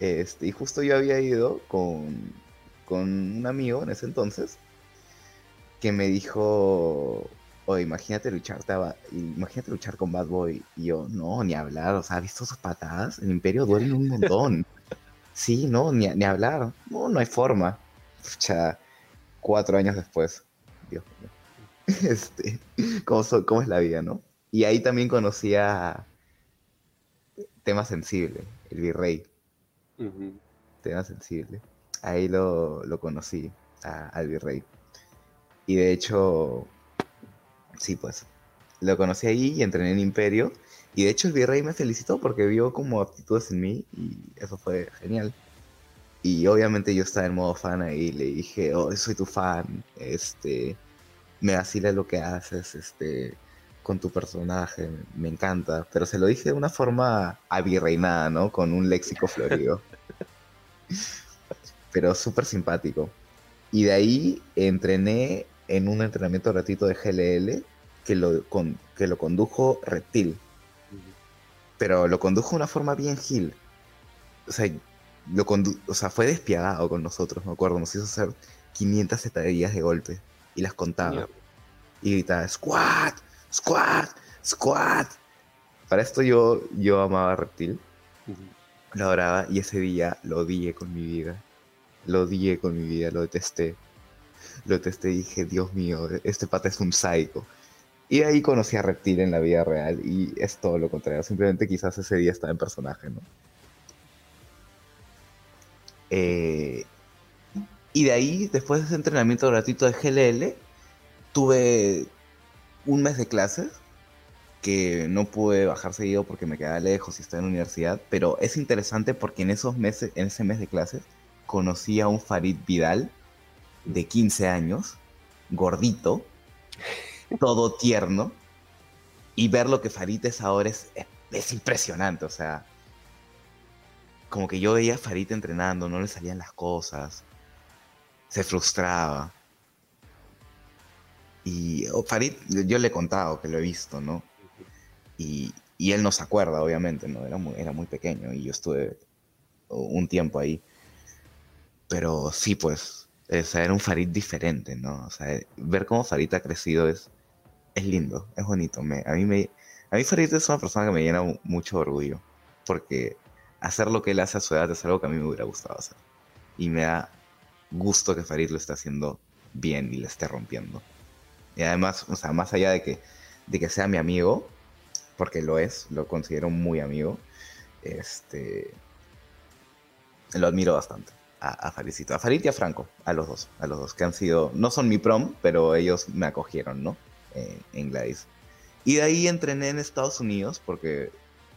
Este, y justo yo había ido con, con un amigo en ese entonces que me dijo, oye, imagínate luchar, imagínate luchar con Bad Boy. Y yo, no, ni hablar, o sea, ¿has visto sus patadas? El Imperio duelen un montón. (laughs) Sí, no, ni, ni hablar. No, no hay forma. Pucha, cuatro años después. Dios mío. (laughs) Este, ¿cómo, so- cómo es la vida, no? Y ahí también conocía tema sensible, el virrey, tema sensible. Ahí lo, lo conocí, a- al virrey. Y de hecho, sí, pues, lo conocí ahí y entrené en Imperio. Y de hecho el virrey me felicitó porque vio como aptitudes en mí y eso fue genial. Y obviamente yo estaba en modo fan ahí y le dije, oh, soy tu fan, este, me vacila lo que haces, este, con tu personaje, me encanta. Pero se lo dije de una forma avirreinada, ¿no? Con un léxico florido. (laughs) Pero súper simpático. Y de ahí entrené en un entrenamiento gratuito de GLL que lo, con- que lo condujo Reptil. Pero lo condujo de una forma bien gil. O sea, lo condu- o sea, fue despiadado con nosotros, me acuerdo. Nos hizo hacer 500 sentadillas de golpe y las contaba. Y gritaba, squat, squat, squat. Para esto yo, yo amaba a Reptil, lo adoraba y ese día lo odié con mi vida. Lo odié con mi vida, lo detesté. Lo detesté y dije, Dios mío, este pata es un psycho. Y ahí conocí a Reptil en la vida real y es todo lo contrario. Simplemente quizás ese día estaba en personaje, ¿no? Eh, y de ahí, después de ese entrenamiento gratuito de GLL, tuve un mes de clases que no pude bajar seguido porque me quedaba lejos y estaba en la universidad, pero es interesante porque en esos meses, en ese mes de clases, conocí a un Farid Vidal de 15 años, gordito, (laughs) todo tierno, y ver lo que Farid es ahora es, es, es impresionante, o sea, como que yo veía a Farid entrenando, no le salían las cosas, se frustraba. Y oh, Farid, yo le he contado que lo he visto, ¿no? Y, y él no se acuerda, obviamente, ¿no? Era muy, era muy pequeño y yo estuve un tiempo ahí. Pero sí, pues, o era un Farid diferente, ¿no? O sea, ver cómo Farid ha crecido es, es lindo, es bonito. Me, a, mí me, a mí Farid es una persona que me llena mu- mucho orgullo, porque hacer lo que él hace a su edad es algo que a mí me hubiera gustado hacer. Y me da gusto que Farid lo esté haciendo bien y le esté rompiendo. Y además, o sea, más allá de que, de que sea mi amigo, porque lo es, lo considero muy amigo, este, lo admiro bastante a, a Faricito, a Farid y a Franco, a los dos, a los dos, que han sido, no son mi prom, pero ellos me acogieron, ¿no? Eh, en Gladys. Y de ahí entrené en Estados Unidos porque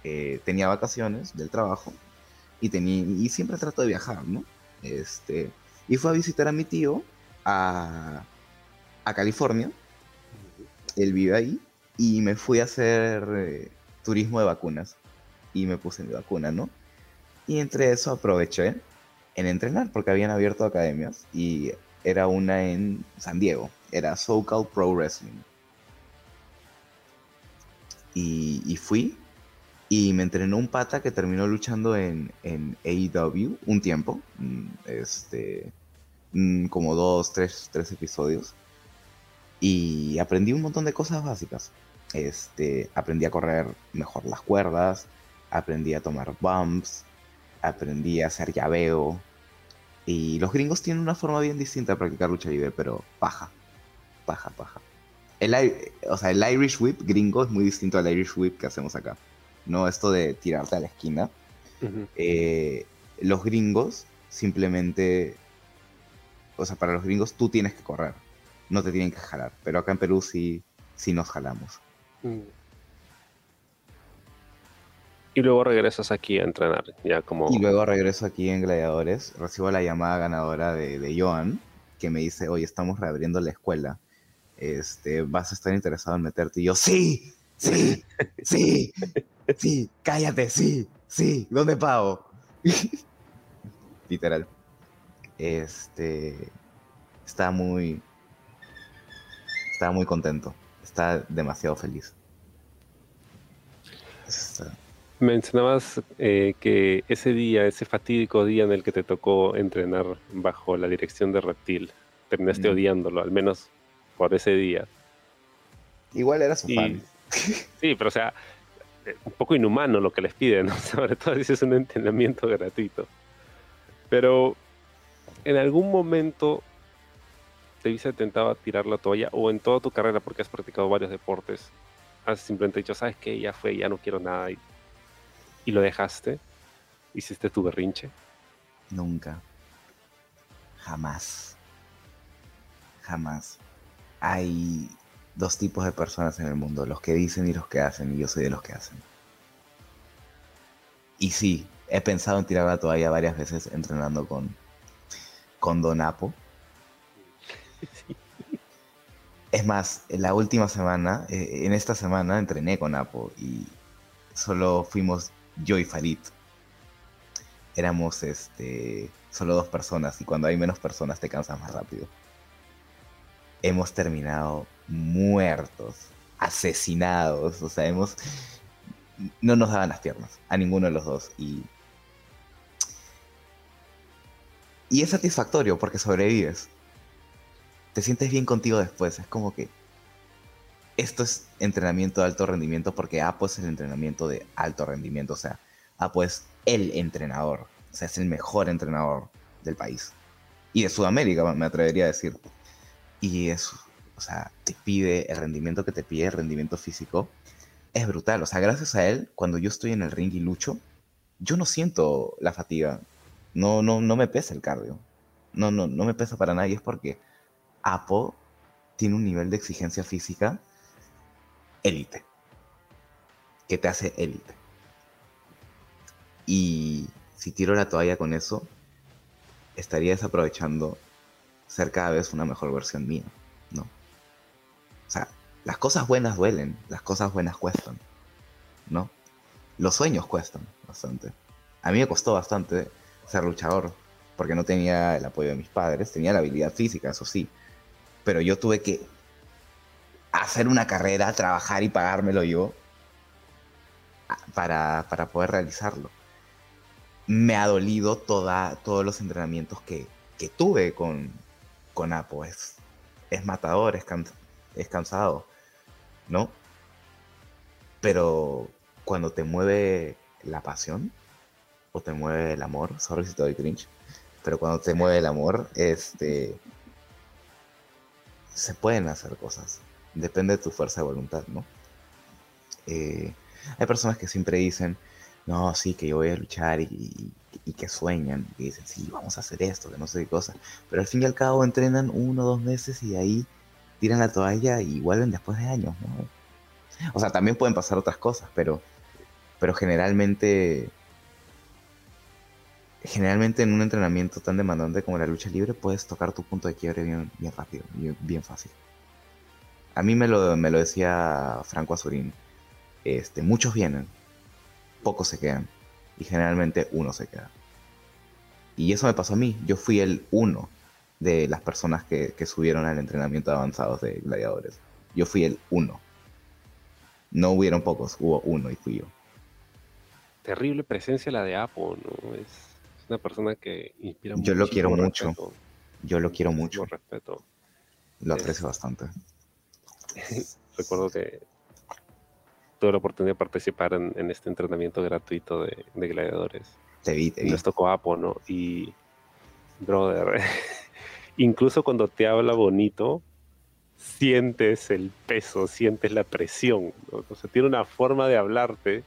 eh, tenía vacaciones del trabajo y, tenía, y siempre trato de viajar, ¿no? Este, y fue a visitar a mi tío a, a California, él vive ahí, y me fui a hacer eh, turismo de vacunas y me puse mi vacuna, ¿no? Y entre eso aproveché en entrenar porque habían abierto academias y era una en San Diego, era SoCal Pro Wrestling. Y, fui y me entrenó un pata que terminó luchando en, en AEW un tiempo, mm, este, mm, como dos, tres, tres episodios. Y aprendí un montón de cosas básicas. Este, aprendí a correr mejor las cuerdas, aprendí a tomar bumps, aprendí a hacer llaveo. Y los gringos tienen una forma bien distinta de practicar lucha libre, pero paja, paja, paja. El, o sea, el Irish Whip gringo es muy distinto al Irish Whip que hacemos acá. No esto de tirarte a la esquina. Eh, los gringos simplemente, o sea, para los gringos tú tienes que correr, no te tienen que jalar. Pero acá en Perú sí, sí nos jalamos. Mm. Y luego regresas aquí a entrenar, ya como... Y luego regreso aquí en Gladiadores, recibo la llamada ganadora de, de Joan, que me dice, oye, estamos reabriendo la escuela. Este, ¿vas a estar interesado en meterte? Y yo, sí, sí, (laughs) sí, sí, cállate, sí, sí, ¿dónde pago? (laughs) Literal. Este, está muy, estaba muy contento, está demasiado feliz. Está- Mencionabas eh, que ese día, ese fatídico día en el que te tocó entrenar bajo la dirección de Reptil, terminaste Mm. odiándolo, al menos por ese día. Igual era su Y- fan. (laughs) Sí, pero o sea, eh, un poco inhumano lo que les piden, ¿no? (laughs) sobre todo si es un entrenamiento gratuito. Pero en algún momento te viste tentado a tirar la toalla o en toda tu carrera, porque has practicado varios deportes, has simplemente dicho, ¿sabes qué? Ya fue, ya no quiero nada y, y lo dejaste. Hiciste tu berrinche. Nunca. Jamás. Jamás. Hay dos tipos de personas en el mundo, los que dicen y los que hacen, y yo soy de los que hacen. Y sí, he pensado en tirar la toalla varias veces entrenando con, con Don Es más, en la última semana, eh, en esta semana entrené con Apo y solo fuimos yo y Farid. Éramos este, solo dos personas y cuando hay menos personas te cansas más rápido. Hemos terminado muertos, asesinados, o sea, hemos... No nos daban las piernas a ninguno de los dos y... Y es satisfactorio porque sobrevives. Te sientes bien contigo después, es como que... Esto es entrenamiento de alto rendimiento porque APO es el entrenamiento de alto rendimiento, o sea, Apo es el entrenador, o sea, es el mejor entrenador del país. Y de Sudamérica, me atrevería a decir. Y es, o sea, te pide el rendimiento que te pide, el rendimiento físico, es brutal. O sea, gracias a él, cuando yo estoy en el ring y lucho, yo no siento la fatiga. No, no, no me pesa el cardio. No, no, no me pesa para nada. Y es porque Apo tiene un nivel de exigencia física élite. Que te hace élite. Y si tiro la toalla con eso, estaría desaprovechando ser cada vez una mejor versión mía, ¿no? O sea, las cosas buenas duelen, las cosas buenas cuestan, ¿no? Los sueños cuestan bastante. A mí me costó bastante ser luchador, porque no tenía el apoyo de mis padres, tenía la habilidad física, eso sí, pero yo tuve que hacer una carrera, trabajar y pagármelo yo para, para poder realizarlo me ha dolido toda, todos los entrenamientos que, tuve con, con Apo. Es, matador, es, es cansado, ¿no? Pero cuando te mueve la pasión o te mueve el amor, sorry si te doy cringe, pero cuando te mueve el amor, este, se pueden hacer cosas. Depende de tu fuerza de voluntad, ¿no? Eh, hay personas que siempre dicen, no, sí, que yo voy a luchar y, que sueñan, y dicen, sí, vamos a hacer esto, que no sé qué cosa. Pero al fin y al cabo entrenan uno o dos meses y ahí tiran la toalla y vuelven después de años. O sea, también pueden pasar otras cosas, pero, pero generalmente, generalmente en un entrenamiento tan demandante como la lucha libre puedes tocar tu punto de quiebre bien, rápido, bien, bien fácil. A mí me lo, me lo decía Franco Azurín. Este, muchos vienen, pocos se quedan. Y generalmente uno se queda. Y eso me pasó a mí. Yo fui el uno de las personas que, subieron al entrenamiento de avanzados de gladiadores. Yo fui el uno. No hubieron pocos, hubo uno y fui yo. Terrible presencia la de Apo, ¿no? Es una persona que inspira Yo lo quiero mucho. Yo lo quiero mucho. respeto. Lo aprecio bastante. (laughs) Recuerdo que tuve la oportunidad de participar en, este entrenamiento gratuito de, gladiadores. Te vi, te vi. Nos tocó Apo, ¿no? Y, brother, (laughs) incluso cuando te habla bonito, sientes el peso, sientes la presión, ¿no? O sea, tiene una forma de hablarte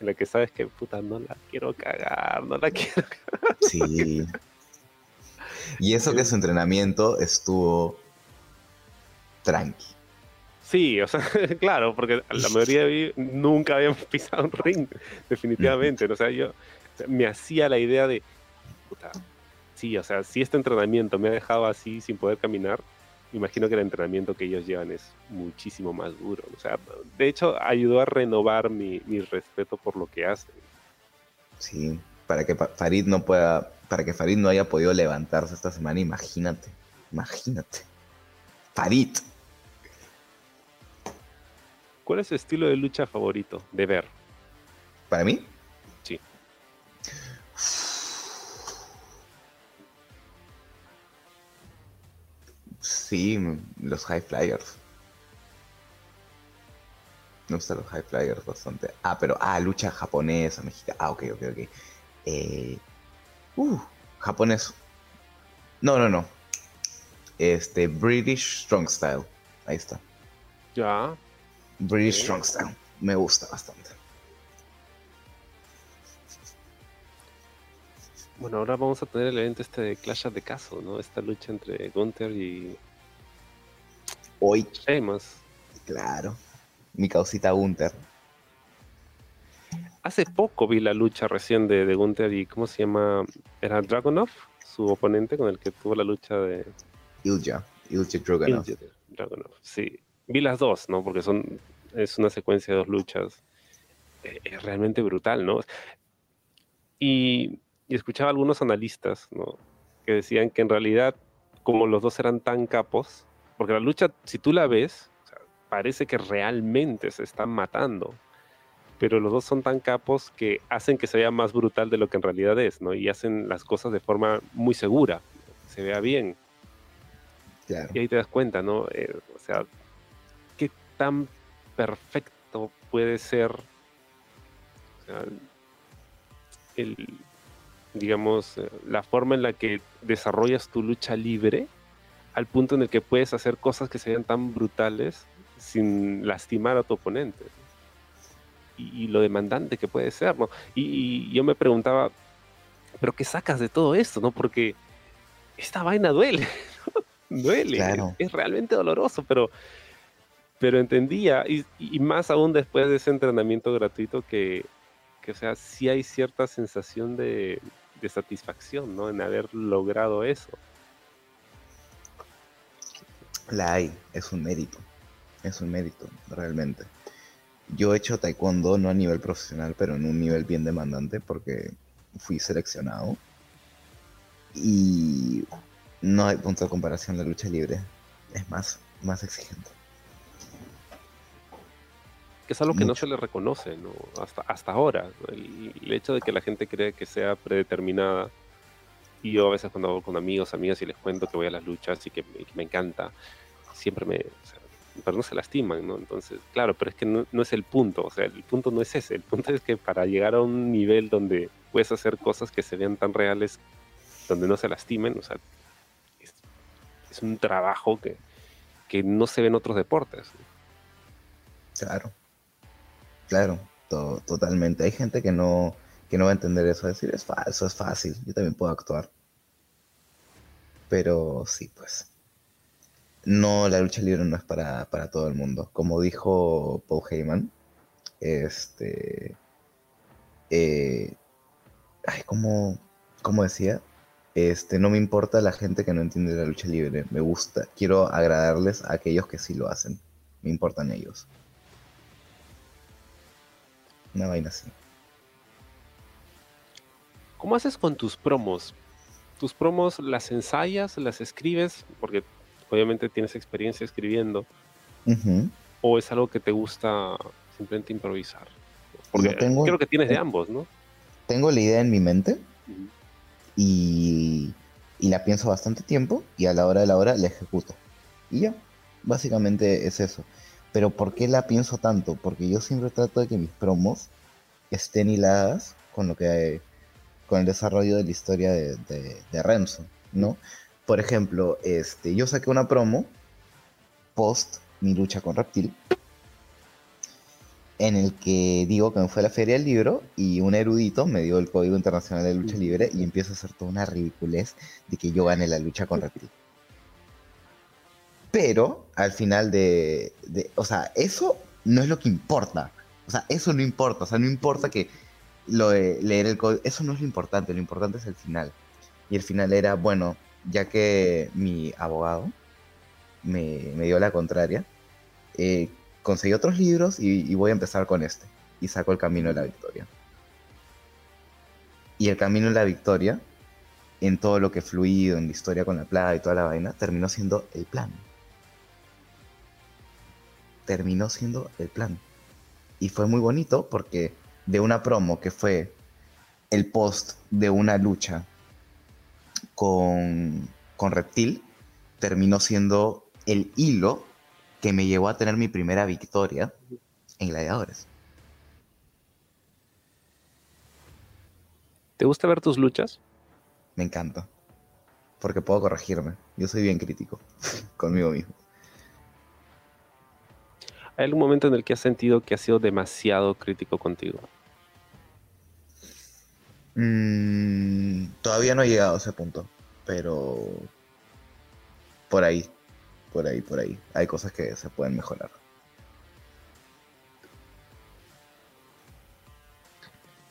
en la que sabes que, puta, no la quiero cagar, no la (laughs) quiero cagar. Sí. Y eso que su entrenamiento estuvo tranqui. Sí, o sea, (laughs) claro, porque la mayoría de mí nunca habían pisado un ring, definitivamente. O sea, yo me hacía la idea de, puta, sí, o sea, si este entrenamiento me ha dejado así sin poder caminar, imagino que el entrenamiento que ellos llevan es muchísimo más duro. O sea, de hecho, ayudó a renovar mi, mi respeto por lo que hacen. Sí, para que Farid no pueda, para que Farid no haya podido levantarse esta semana, imagínate, imagínate. Farid. ¿Cuál es su estilo de lucha favorito de ver? ¿Para mí? Sí, los high flyers. Me gustan los high flyers bastante. Ah, pero, ah, lucha japonesa, mexicana. Ah, ok, ok, ok. Eh, uh, japonés. No, no, no. Este, British Strong Style. Ahí está. Ya. British Strong Style. Me gusta bastante. Bueno, ahora vamos a tener el evento este de Clash of the Castle, ¿no? Esta lucha entre Gunther y Hoy, Sheamus. claro. Mi causita Gunther. Hace poco vi la lucha recién de, de Gunther y ¿cómo se llama? Era Dragonov, su oponente con el que tuvo la lucha de Ilja. Ilja Dragunov. Ilja. Sí, vi las dos, ¿no? Porque son es una secuencia de dos luchas. Eh, Es realmente brutal, ¿no? Y, y escuchaba a algunos analistas, ¿no? Que decían que en realidad, como los dos eran tan capos, porque la lucha, si tú la ves, o sea, parece que realmente se están matando, pero los dos son tan capos que hacen que se vea más brutal de lo que en realidad es, ¿no? Y hacen las cosas de forma muy segura, se vea bien. Claro. Y ahí te das cuenta, ¿no? Eh, o sea, qué tan perfecto puede ser o sea, el, digamos, eh, la forma en la que desarrollas tu lucha libre al punto en el que puedes hacer cosas que sean tan brutales sin lastimar a tu oponente. Y, y lo demandante que puede ser, ¿no? Y, y yo me preguntaba, ¿pero qué sacas de todo esto, no? Porque esta vaina duele, ¿no? (laughs) duele, Claro. es, es realmente doloroso, pero, pero entendía, y, y más aún después de ese entrenamiento gratuito, que, que o sea, sí hay cierta sensación de, de satisfacción, ¿no? En haber logrado eso. La hay, es un mérito. Es un mérito, realmente. Yo he hecho taekwondo no a nivel profesional, pero en un nivel bien demandante porque fui seleccionado. Y no hay punto de comparación la lucha libre. Es más, más exigente. Que es algo que no se le reconoce, ¿no? Hasta, hasta ahora. El, el hecho de que la gente cree que sea predeterminada. Y yo a veces cuando hablo con amigos, amigas y les cuento que voy a las luchas y que me, que me encanta, siempre me... o sea, pero no se lastiman, ¿no? Entonces, claro, pero es que no, no es el punto, o sea, el punto no es ese, el punto es que para llegar a un nivel donde puedes hacer cosas que se vean tan reales, donde no se lastimen, o sea, es, es un trabajo que, que no se ve en otros deportes. Claro. Claro, to- totalmente. Hay gente que no, que no va a entender eso, decir es falso, es fácil, yo también puedo actuar. Pero sí, pues. No, la lucha libre no es para, para todo el mundo. Como dijo Paul Heyman, este. eh, ay, ¿cómo, cómo decía? Este, no me importa la gente que no entiende la lucha libre. Me gusta, quiero agradarles a aquellos que sí lo hacen. Me importan ellos. Una vaina así. ¿Cómo haces con tus promos? ¿Tus promos las ensayas, las escribes? Porque obviamente tienes experiencia escribiendo. ¿O es algo que te gusta simplemente improvisar? Porque Yo tengo- creo que tienes de ambos, ¿no? Tengo la idea en mi mente y, y la pienso bastante tiempo y a la hora de la hora la ejecuto. Y ya, básicamente es eso. Pero ¿por qué la pienso tanto? Porque yo siempre trato de que mis promos estén hiladas con lo que con el desarrollo de la historia de, de, de Renzo, ¿no? Por ejemplo, este, yo saqué una promo post mi lucha con Reptil en el que digo que me fue a la feria del libro y un erudito me dio el código internacional de lucha libre y empiezo a hacer toda una ridiculez de que yo gané la lucha con Reptil. Pero al final de, de- O sea, eso no es lo que importa. O sea, eso no importa. O sea, no importa que lo de leer el código. Eso no es lo importante. Lo importante es el final. Y el final era, bueno, ya que mi abogado me, me dio la contraria, eh, conseguí otros libros y, y voy a empezar con este. Y saco el camino de la victoria. Y el camino de la victoria, en todo lo que he fluido, en la historia con la plaga y toda la vaina, terminó siendo el plan. Terminó siendo el plan. Y fue muy bonito porque de una promo que fue el post de una lucha con, con Reptil, terminó siendo el hilo que me llevó a tener mi primera victoria en Gladiadores. ¿Te gusta ver tus luchas? Me encanta. Porque puedo corregirme. Yo soy bien crítico (laughs) conmigo mismo. ¿Hay algún momento en el que has sentido que has sido demasiado crítico contigo? Mm, todavía no he llegado a ese punto, pero por ahí, por ahí, por ahí. Hay cosas que se pueden mejorar.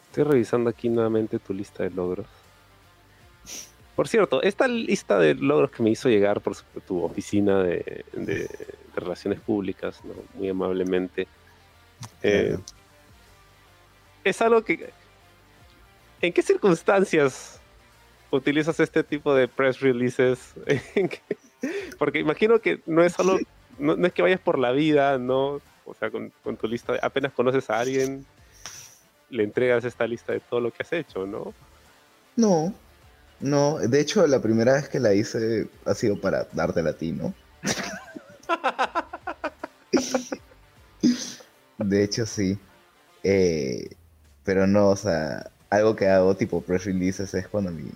Estoy revisando aquí nuevamente tu lista de logros. Por cierto, esta lista de logros que me hizo llegar por tu oficina de, relaciones públicas, muy amablemente, eh, es algo que... ¿En qué circunstancias utilizas este tipo de press releases? (laughs) Porque imagino que no es solo, no, es que vayas por la vida, ¿no? O sea, con, con tu lista, apenas conoces a alguien, le entregas esta lista de todo lo que has hecho, ¿no? No, no, de hecho la primera vez que la hice ha sido para dártela a ti, ¿no? (laughs) de hecho sí. Eh, pero no, o sea, algo que hago tipo press releases es cuando mi...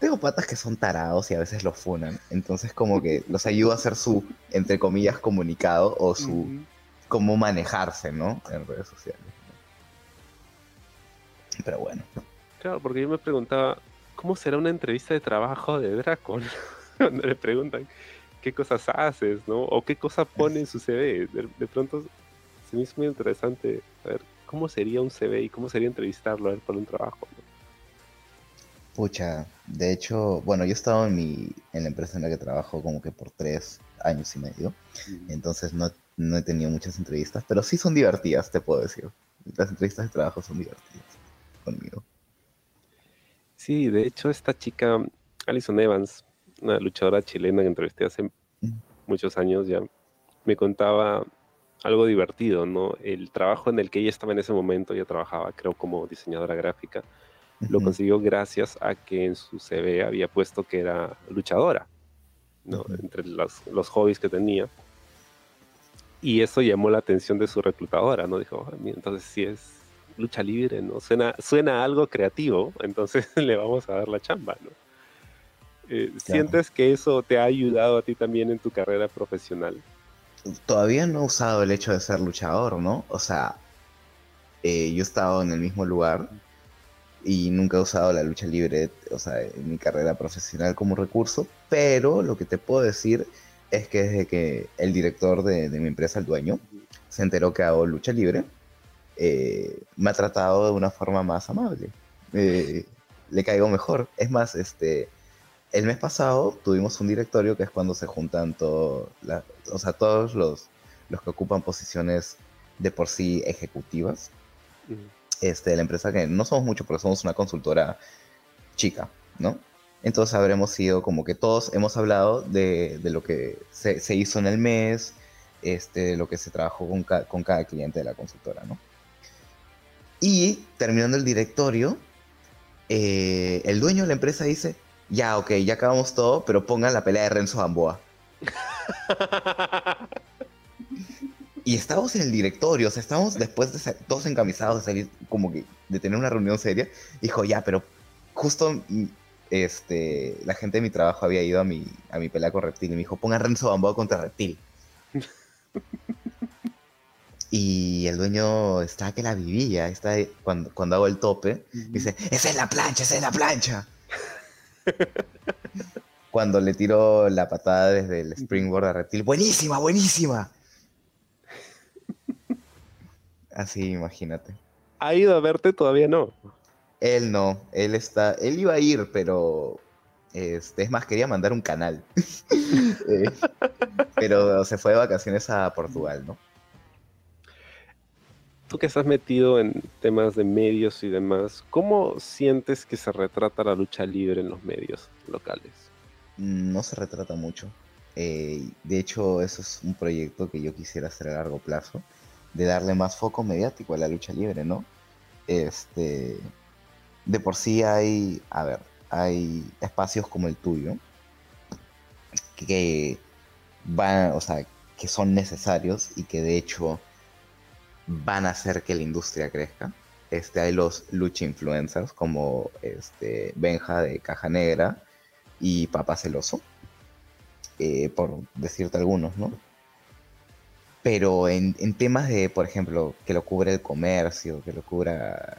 Tengo patas que son tarados y a veces los funan. Entonces como que los ayudo a hacer su, entre comillas, comunicado o su... cómo manejarse, ¿no? En redes sociales. Pero bueno. Claro, porque yo me preguntaba, ¿cómo será una entrevista de trabajo de Dracon? (laughs) Cuando le preguntan qué cosas haces, ¿no? O qué cosa pone en su CV. De, pronto se me hizo muy interesante saber cómo sería un CV y cómo sería entrevistarlo a él por un trabajo. Pucha, de hecho, bueno, yo he estado en, mi, en la empresa en la que trabajo como que por tres años y medio, entonces no, no he tenido muchas entrevistas, pero sí son divertidas, te puedo decir. Las entrevistas de trabajo son divertidas. Sí, de hecho esta chica, Alison Evans, una luchadora chilena que entrevisté hace mm. muchos años ya, me contaba algo divertido, ¿no? El trabajo en el que ella estaba en ese momento, ella trabajaba creo como diseñadora gráfica, lo consiguió gracias a que en su CV había puesto que era luchadora, ¿no? Entre los, los, hobbies que tenía. Y eso llamó la atención de su reclutadora, ¿no? Dijo, ah, entonces sí es lucha libre, ¿no? Suena, suena algo creativo, entonces (laughs) le vamos a dar la chamba, ¿no? Eh, ¿Sientes que eso te ha ayudado a ti también en tu carrera profesional? Todavía no he usado el hecho de ser luchador, ¿no? O sea, eh, yo he estado en el mismo lugar y nunca he usado la lucha libre, o sea, en mi carrera profesional como recurso, pero lo que te puedo decir es que desde que el director de, de mi empresa, el dueño, se enteró que hago lucha libre, eh, me ha tratado de una forma más amable. Eh, le caigo mejor. Es más, este, el mes pasado tuvimos un directorio que es cuando se juntan todo o sea, todos los, los que ocupan posiciones de por sí ejecutivas este, de la empresa, que no somos muchos porque somos una consultora chica, ¿no? Entonces habremos sido como que todos hemos hablado de, de lo que se, se, hizo en el mes, este, de lo que se trabajó con, con cada cliente de la consultora, ¿no? Y terminando el directorio, eh, el dueño de la empresa dice, ya, ok, ya acabamos todo, pero pongan la pelea de Renzo Gamboa. (laughs) y estábamos en el directorio, o sea, estábamos después de ser todos encamisados, de salir como que de tener una reunión seria. Dijo, ya, pero justo este, la gente de mi trabajo había ido a mi, a mi pelea con Reptil y me dijo, pongan Renzo Gamboa contra Reptil. (laughs) Y el dueño está que la vivía, está cuando, cuando hago el tope, dice, esa es la plancha, esa es la plancha. (laughs) cuando le tiro la patada desde el springboard a Reptil, buenísima, buenísima. Así, imagínate. ¿Ha ido a verte? Todavía no. Él no, él está, él iba a ir, pero este, es más, quería mandar un canal. (laughs) Eh, pero se fue de vacaciones a Portugal, ¿no? Tú que estás metido en temas de medios y demás, ¿cómo sientes que se retrata la lucha libre en los medios locales? No se retrata mucho. Eh, de hecho, eso es un proyecto que yo quisiera hacer a largo plazo, de darle más foco mediático a la lucha libre, ¿no? Este, de por sí hay, a ver, hay espacios como el tuyo que van, o sea, que son necesarios y que de hecho van a hacer que la industria crezca. este, hay los lucha influencers como este, Benja de Caja Negra y Papá Celoso, eh, por decirte algunos, ¿no? Pero en, temas de, por ejemplo, que lo cubre el comercio, que lo cubra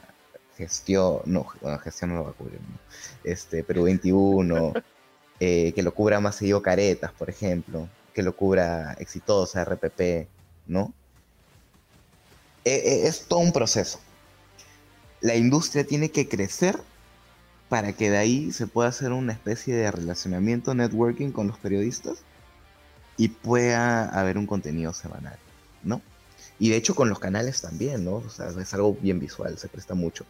gestión, no, bueno, gestión no lo va a cubrir, ¿no? este, Perú 21, (laughs) eh, que lo cubra más seguido Caretas, por ejemplo, que lo cubra Exitosa, RPP, ¿no? E, e, es todo un proceso. La industria tiene que crecer para que de ahí se pueda hacer una especie de relacionamiento, networking con los periodistas y pueda haber un contenido semanal, ¿no? Y de hecho con los canales también, ¿no? O sea, es algo bien visual, se presta mucho,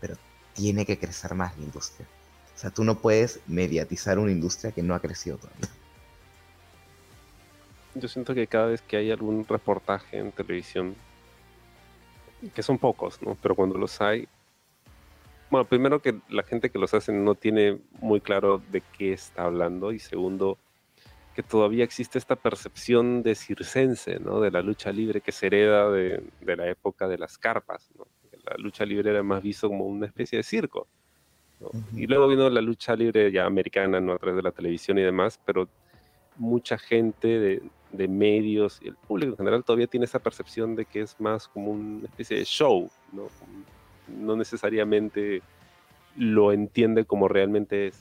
pero tiene que crecer más la industria. O sea, tú no puedes mediatizar una industria que no ha crecido todavía. Yo siento que cada vez que hay algún reportaje en televisión que son pocos, ¿no? Pero cuando los hay, bueno, primero que la gente que los hace no tiene muy claro de qué está hablando y segundo que todavía existe esta percepción de circense, ¿no? De la lucha libre que se hereda de, la época de las carpas, ¿no? La lucha libre era más visto como una especie de circo. Y luego vino la lucha libre ya americana, ¿no? A través de la televisión y demás, pero mucha gente de, de medios y el público en general todavía tiene esa percepción de que es más como una especie de show, ¿no? No necesariamente lo entiende como realmente es.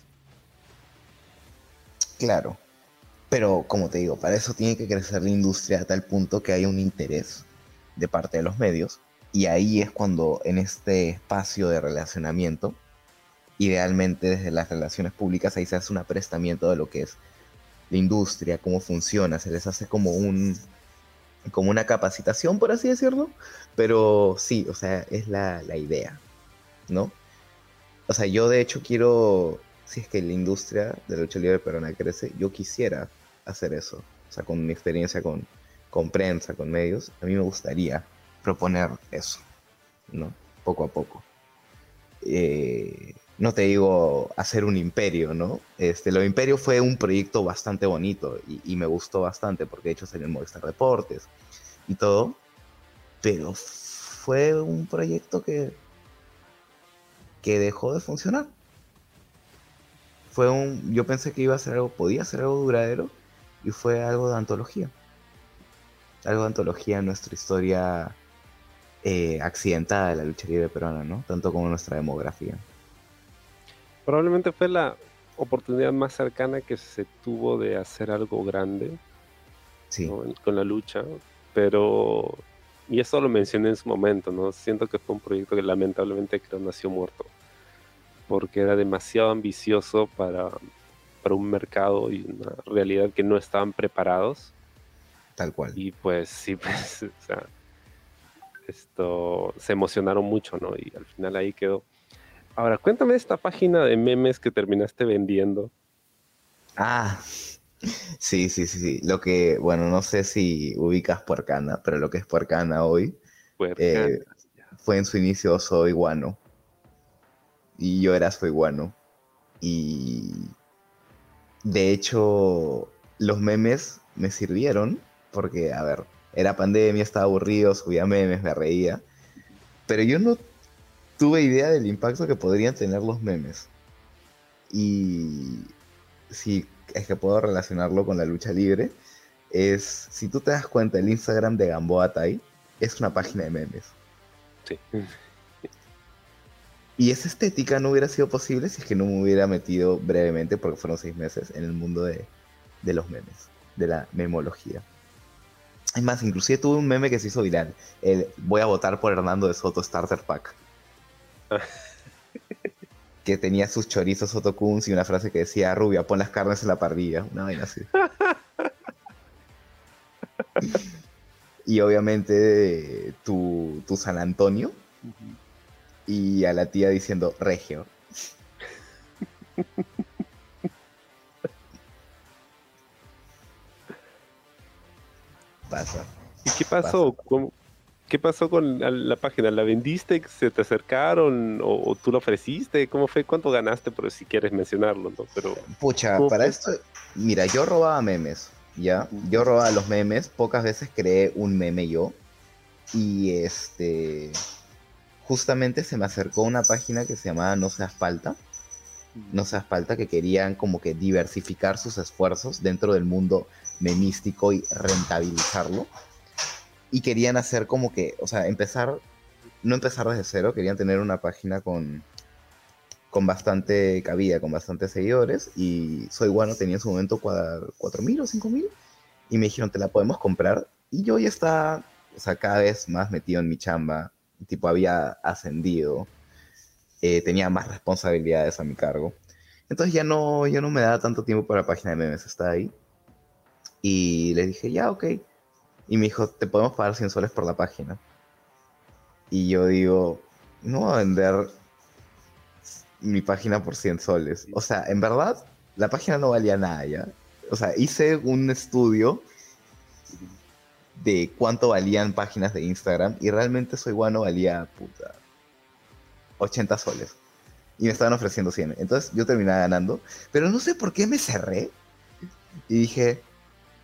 Claro, pero como te digo, para eso tiene que crecer la industria a tal punto que haya un interés de parte de los medios y ahí es cuando en este espacio de relacionamiento, idealmente desde las relaciones públicas, ahí se hace un aprestamiento de lo que es la industria, cómo funciona, se les hace como un como una capacitación, por así decirlo, pero sí, o sea, es la, idea, ¿no? O sea, yo de hecho quiero, si es que la industria de la lucha libre peruana crece, yo quisiera hacer eso, o sea, con mi experiencia con, con prensa, con medios, a mí me gustaría proponer eso, ¿no? Poco a poco. Eh, no te digo hacer un imperio, ¿no? Este, lo imperio fue un proyecto bastante bonito y, me gustó bastante porque de hecho salió en Movistar Deportes y todo, pero fue un proyecto que, que dejó de funcionar. Fue un, yo pensé que iba a ser algo, podía ser algo duradero y fue algo de antología. Algo de antología en nuestra historia eh, accidentada de la lucha libre peruana, ¿no? Tanto como nuestra demografía probablemente fue la oportunidad más cercana que se tuvo de hacer algo grande con la lucha, pero, y eso lo mencioné en su momento, ¿no? Siento que fue un proyecto que lamentablemente creo nació muerto, porque era demasiado ambicioso para, para un mercado y una realidad que no estaban preparados. Tal cual. Y pues sí, (laughs) pues, o sea, esto, se emocionaron mucho, ¿no? Y al final ahí quedó. Ahora, cuéntame esta página de memes que terminaste vendiendo. Ah, sí, sí, sí. Lo que, bueno, no sé si ubicas Puercana, pero lo que es Puercana hoy eh, fue en su inicio Soy Guano. Y yo era Soy Guano. Y de hecho, los memes me sirvieron porque, a ver, era pandemia, estaba aburrido, subía memes, me reía. Pero yo no tuve idea del impacto que podrían tener los memes. Y si es que puedo relacionarlo con la lucha libre, es, si tú te das cuenta, el Instagram de Gamboa Tai es una página de memes. Sí. Y esa estética no hubiera sido posible si es que no me hubiera metido brevemente, porque fueron seis meses, en el mundo de, de los memes, de la memología. Es más, inclusive tuve un meme que se hizo viral, el voy a votar por Hernando de Soto Starter Pack. (laughs) que tenía sus chorizos otokuns y una frase que decía, rubia, pon las carnes en la parrilla, una vaina así. y obviamente tu, tu San Antonio y a la tía diciendo Regio. (laughs) Pasa. ¿Y qué pasó? ¿Cómo, ¿Qué pasó con la, página? ¿La vendiste? ¿Se te acercaron? ¿O, tú la ofreciste? ¿Cómo fue? ¿Cuánto ganaste? Por si quieres mencionarlo, ¿no? Pero, Pucha, para esto, mira, yo robaba memes, ¿ya? Yo robaba los memes, pocas veces creé un meme yo. Y este, justamente se me acercó una página que se llamaba No Seas Falta. No Seas Falta, que querían como que diversificar sus esfuerzos dentro del mundo memístico y rentabilizarlo. Y querían hacer como que, o sea, empezar, no empezar desde cero, querían tener una página con, con bastante cabida, con bastantes seguidores. Y Soy Bueno tenía en su momento 4.000 o 5.000. Y me dijeron, te la podemos comprar. Y yo ya estaba, o sea, cada vez más metido en mi chamba. Tipo, había ascendido. Eh, tenía más responsabilidades a mi cargo. Entonces ya no, ya no me daba tanto tiempo para la página de memes, está ahí. Y le dije, ya, ok. Y me dijo, te podemos pagar 100 soles por la página. Y yo digo, no voy a vender mi página por 100 soles. O sea, en verdad, la página no valía nada ya. O sea, hice un estudio de cuánto valían páginas de Instagram y realmente Soy Guano valía, puta, 80 soles. Y me estaban ofreciendo 100. Entonces yo terminé ganando. Pero no sé por qué me cerré. Y dije,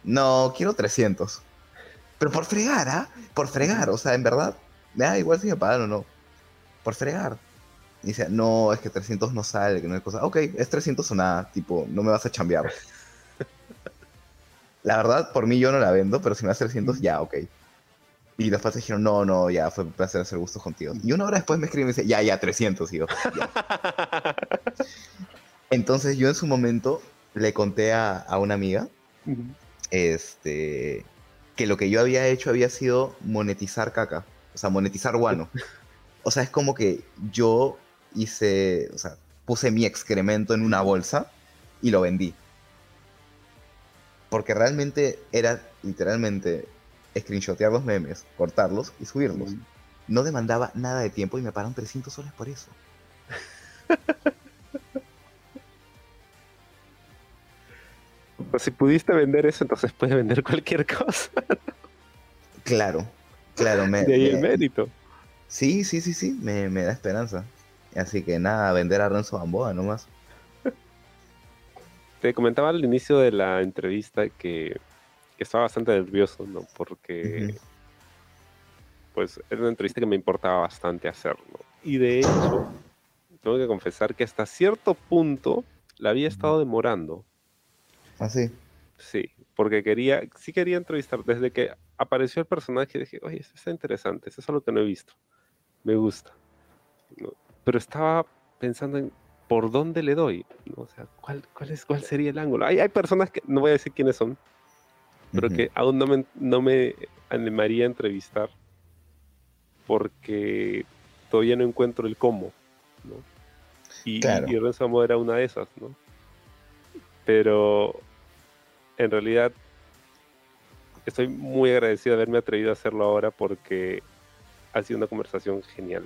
no, quiero 300. Pero por fregar, ¿ah? Por fregar. O sea, en verdad, me da igual si me pagan o no. Por fregar. Y dice, no, es que 300 no sale, que no hay cosa. Ok, es 300 o nada, tipo, no me vas a chambear. (laughs) la verdad, por mí yo no la vendo, pero si me das 300, ya, ok. Y después dijeron, no, no, ya, fue un placer hacer gustos contigo. Y una hora después me escribe y me dice, ya, ya, 300, y yo, (laughs) Entonces yo en su momento le conté a, a una amiga, este, que lo que yo había hecho había sido monetizar caca, o sea, monetizar guano. (laughs) O sea, es como que yo hice, o sea, puse mi excremento en una bolsa y lo vendí. Porque realmente era literalmente screenshotear los memes, cortarlos y subirlos. No demandaba nada de tiempo y me pagaron 300 soles por eso. (laughs) Pues si pudiste vender eso, entonces puedes vender cualquier cosa. claro, claro. Me, de ahí el mérito. Sí, sí, sí, sí, me, me da esperanza. Así que nada, vender a Renzo Gamboa nomás. Te comentaba al inicio de la entrevista que, estaba bastante nervioso, ¿no? Porque, pues, era una entrevista que me importaba bastante hacerlo. Y de hecho, tengo que confesar que hasta cierto punto la había estado demorando. ¿Ah, sí? Porque quería, sí quería entrevistar. Desde que apareció el personaje, dije, oye, esto está interesante, eso es algo que no he visto. Me gusta. ¿no? pero estaba pensando en por dónde le doy, o sea, ¿cuál, cuál, es, cuál sería el ángulo. Hay, hay personas que, no voy a decir quiénes son, pero que aún no me, no me animaría a entrevistar porque todavía no encuentro el cómo, ¿no? Y, claro. y era una de esas, ¿no? Pero en realidad estoy muy agradecido de haberme atrevido a hacerlo ahora porque ha sido una conversación genial.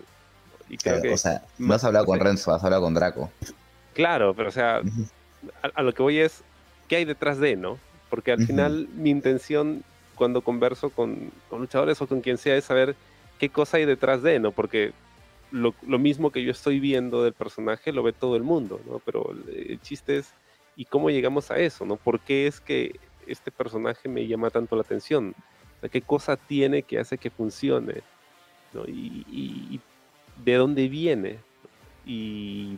O sea, no has hablado con Renzo, has hablado con Draco. Claro, pero o sea, a, lo que voy es, ¿qué hay detrás de, no? Porque al final mi intención cuando converso con, luchadores o con quien sea es saber qué cosa hay detrás de, ¿no? Porque lo, mismo que yo estoy viendo del personaje lo ve todo el mundo, ¿no? Pero el, chiste es, ¿y cómo llegamos a eso, ¿no? ¿Por qué es que este personaje me llama tanto la atención? O sea, ¿qué cosa tiene que hace que funcione? ¿no? y, de dónde viene y,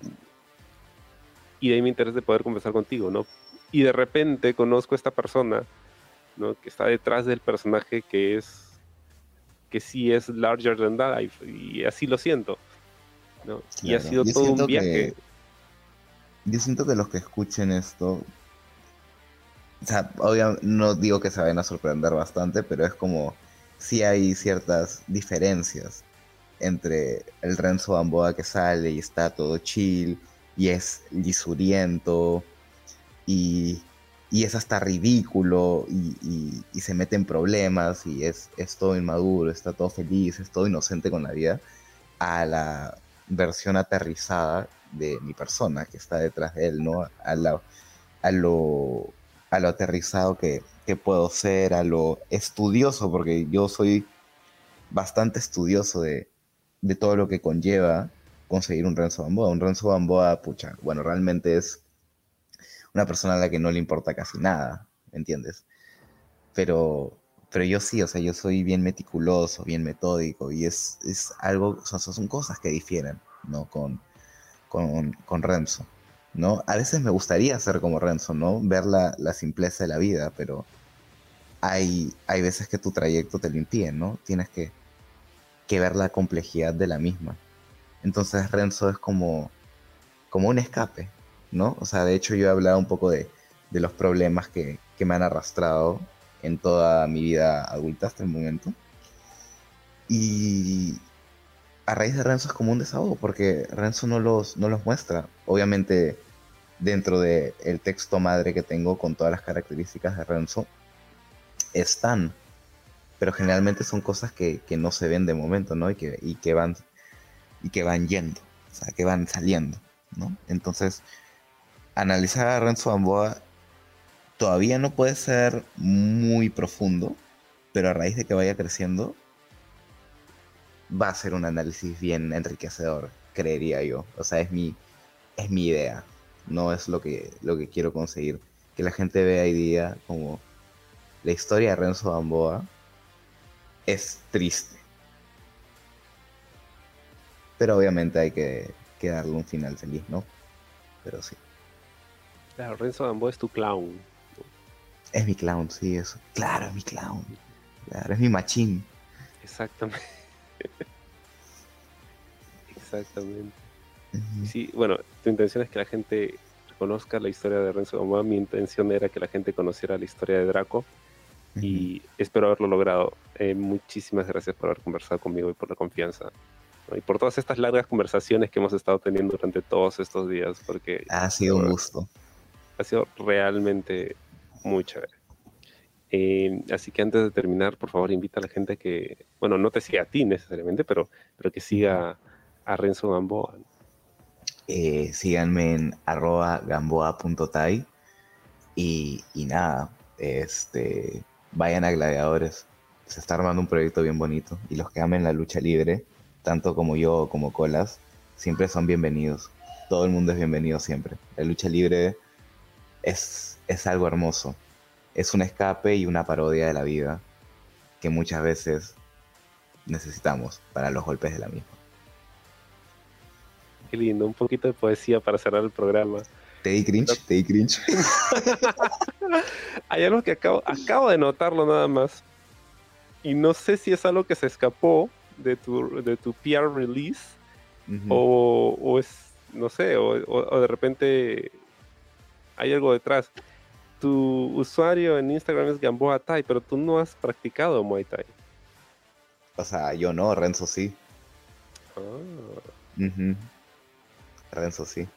y de ahí mi interés de poder conversar contigo, ¿no? Y de repente conozco a esta persona, ¿no? Que está detrás del personaje que es, que sí es larger than life y así lo siento, ¿no? Y ha sido todo un viaje. Yo siento que los que escuchen esto, o sea, obviamente no digo que se vayan a sorprender bastante, pero es como si hay ciertas diferencias entre el Renzo Gamboa que sale y está todo chill y es lisuriento y, es hasta ridículo y, se mete en problemas y es, es todo inmaduro, está todo feliz, es todo inocente con la vida, a la versión aterrizada de mi persona que está detrás de él, ¿no? A, lo, a lo aterrizado que, que puedo ser, a lo estudioso, porque yo soy bastante estudioso de, de todo lo que conlleva conseguir un Renzo Gamboa. Un Renzo Gamboa, pucha, bueno, realmente es una persona a la que no le importa casi nada, ¿me entiendes? Pero, pero yo sí, o sea, yo soy bien meticuloso, bien metódico, y es, es algo, o son cosas que difieren, ¿no? Con, con, con Renzo, ¿no? A veces me gustaría ser como Renzo, ¿no? Ver la, la simpleza de la vida, pero hay, hay veces que tu trayecto te lo impide, ¿no? Tienes que, que ver la complejidad de la misma. Entonces Renzo es como, como un escape, ¿no? O sea, de hecho yo he hablado un poco de, de los problemas que, que, me han arrastrado en toda mi vida adulta hasta el momento. Y a raíz de Renzo es como un desahogo, porque Renzo no los, no los muestra. Obviamente dentro del el texto madre que tengo con todas las características de Renzo, están, pero generalmente son cosas que, que no se ven de momento, ¿no? Y que, y que van y que van yendo, o sea, que van saliendo, ¿no? Entonces, analizar a Renzo Gamboa todavía no puede ser muy profundo, pero a raíz de que vaya creciendo, va a ser un análisis bien enriquecedor, creería yo. O sea, es mi, es mi idea, no es lo que, lo que quiero conseguir. Que la gente vea hoy día como la historia de Renzo Gamboa es triste. Pero obviamente hay que, que darle un final feliz, ¿no? Pero sí. Claro, Renzo Gamboa es tu clown. Es mi clown, sí, eso. Claro, es mi clown. Claro, es mi machín. Exactamente. Exactamente. Uh -huh. Sí, bueno, tu intención es que la gente conozca la historia de Renzo Gamboa. Mi intención era que la gente conociera la historia de Draco. Uh -huh. Y espero haberlo logrado. Eh, muchísimas gracias por haber conversado conmigo y por la confianza. ¿no? Y por todas estas largas conversaciones que hemos estado teniendo durante todos estos días. Porque ha sido un gusto. Ha sido realmente muy chévere. Eh, así que antes de terminar, por favor, invita a la gente que, bueno, no te siga a ti necesariamente, pero, pero que siga a Renzo Gamboa. Eh, síganme en arroba gamboa.tai y, y nada, este, vayan a Gladiadores. Se está armando un proyecto bien bonito y los que amen la lucha libre, tanto como yo como Colas, siempre son bienvenidos. Todo el mundo es bienvenido siempre. La lucha libre es, es algo hermoso es un escape y una parodia de la vida que muchas veces necesitamos para los golpes de la misma. Qué lindo, un poquito de poesía para cerrar el programa. Te di cringe, te di cringe. (laughs) Hay algo que acabo, acabo de notarlo nada más. Y no sé si es algo que se escapó de tu, de tu PR release uh -huh. o, o, es, no sé, o, o, o de repente hay algo detrás tu usuario en Instagram es Gamboa Thai, pero tú no has practicado Muay Thai. O sea, yo no, Renzo sí. Ah. Uh -huh. Renzo sí.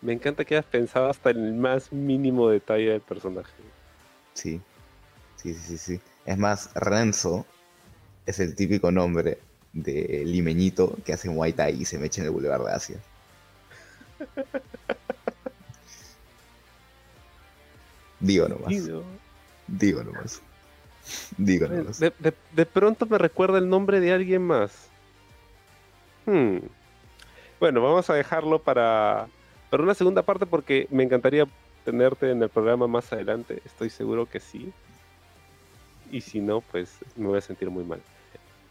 Me encanta que hayas pensado hasta el más mínimo detalle del personaje. Sí. Sí, sí, sí. Es más, Renzo es el típico nombre de limeñito que hace Muay Thai y se me echa en el Boulevard de Asia. (laughs) Digo nomás. Digo, Digo nomás. Digo nomás. De, de, de, pronto me recuerda el nombre de alguien más. Hmm. Bueno, vamos a dejarlo para, para una segunda parte porque me encantaría tenerte en el programa más adelante. Estoy seguro que sí. Y si no, pues me voy a sentir muy mal.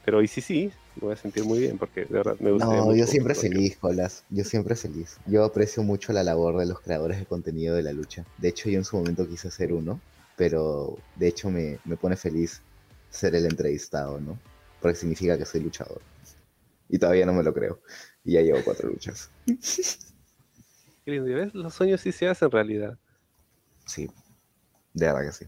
Pero y si sí, me voy a sentir muy bien porque de verdad me gusta. No, yo siempre feliz, Colas. Yo siempre feliz. Yo aprecio mucho la labor de los creadores de contenido de la lucha. De hecho, yo en su momento quise ser uno, pero de hecho me, me pone feliz ser el entrevistado, ¿no? Porque significa que soy luchador. Y todavía no me lo creo. Y ya llevo cuatro luchas. Qué lindo, ¿ves? Los sueños sí se hacen realidad. Sí, de verdad que sí.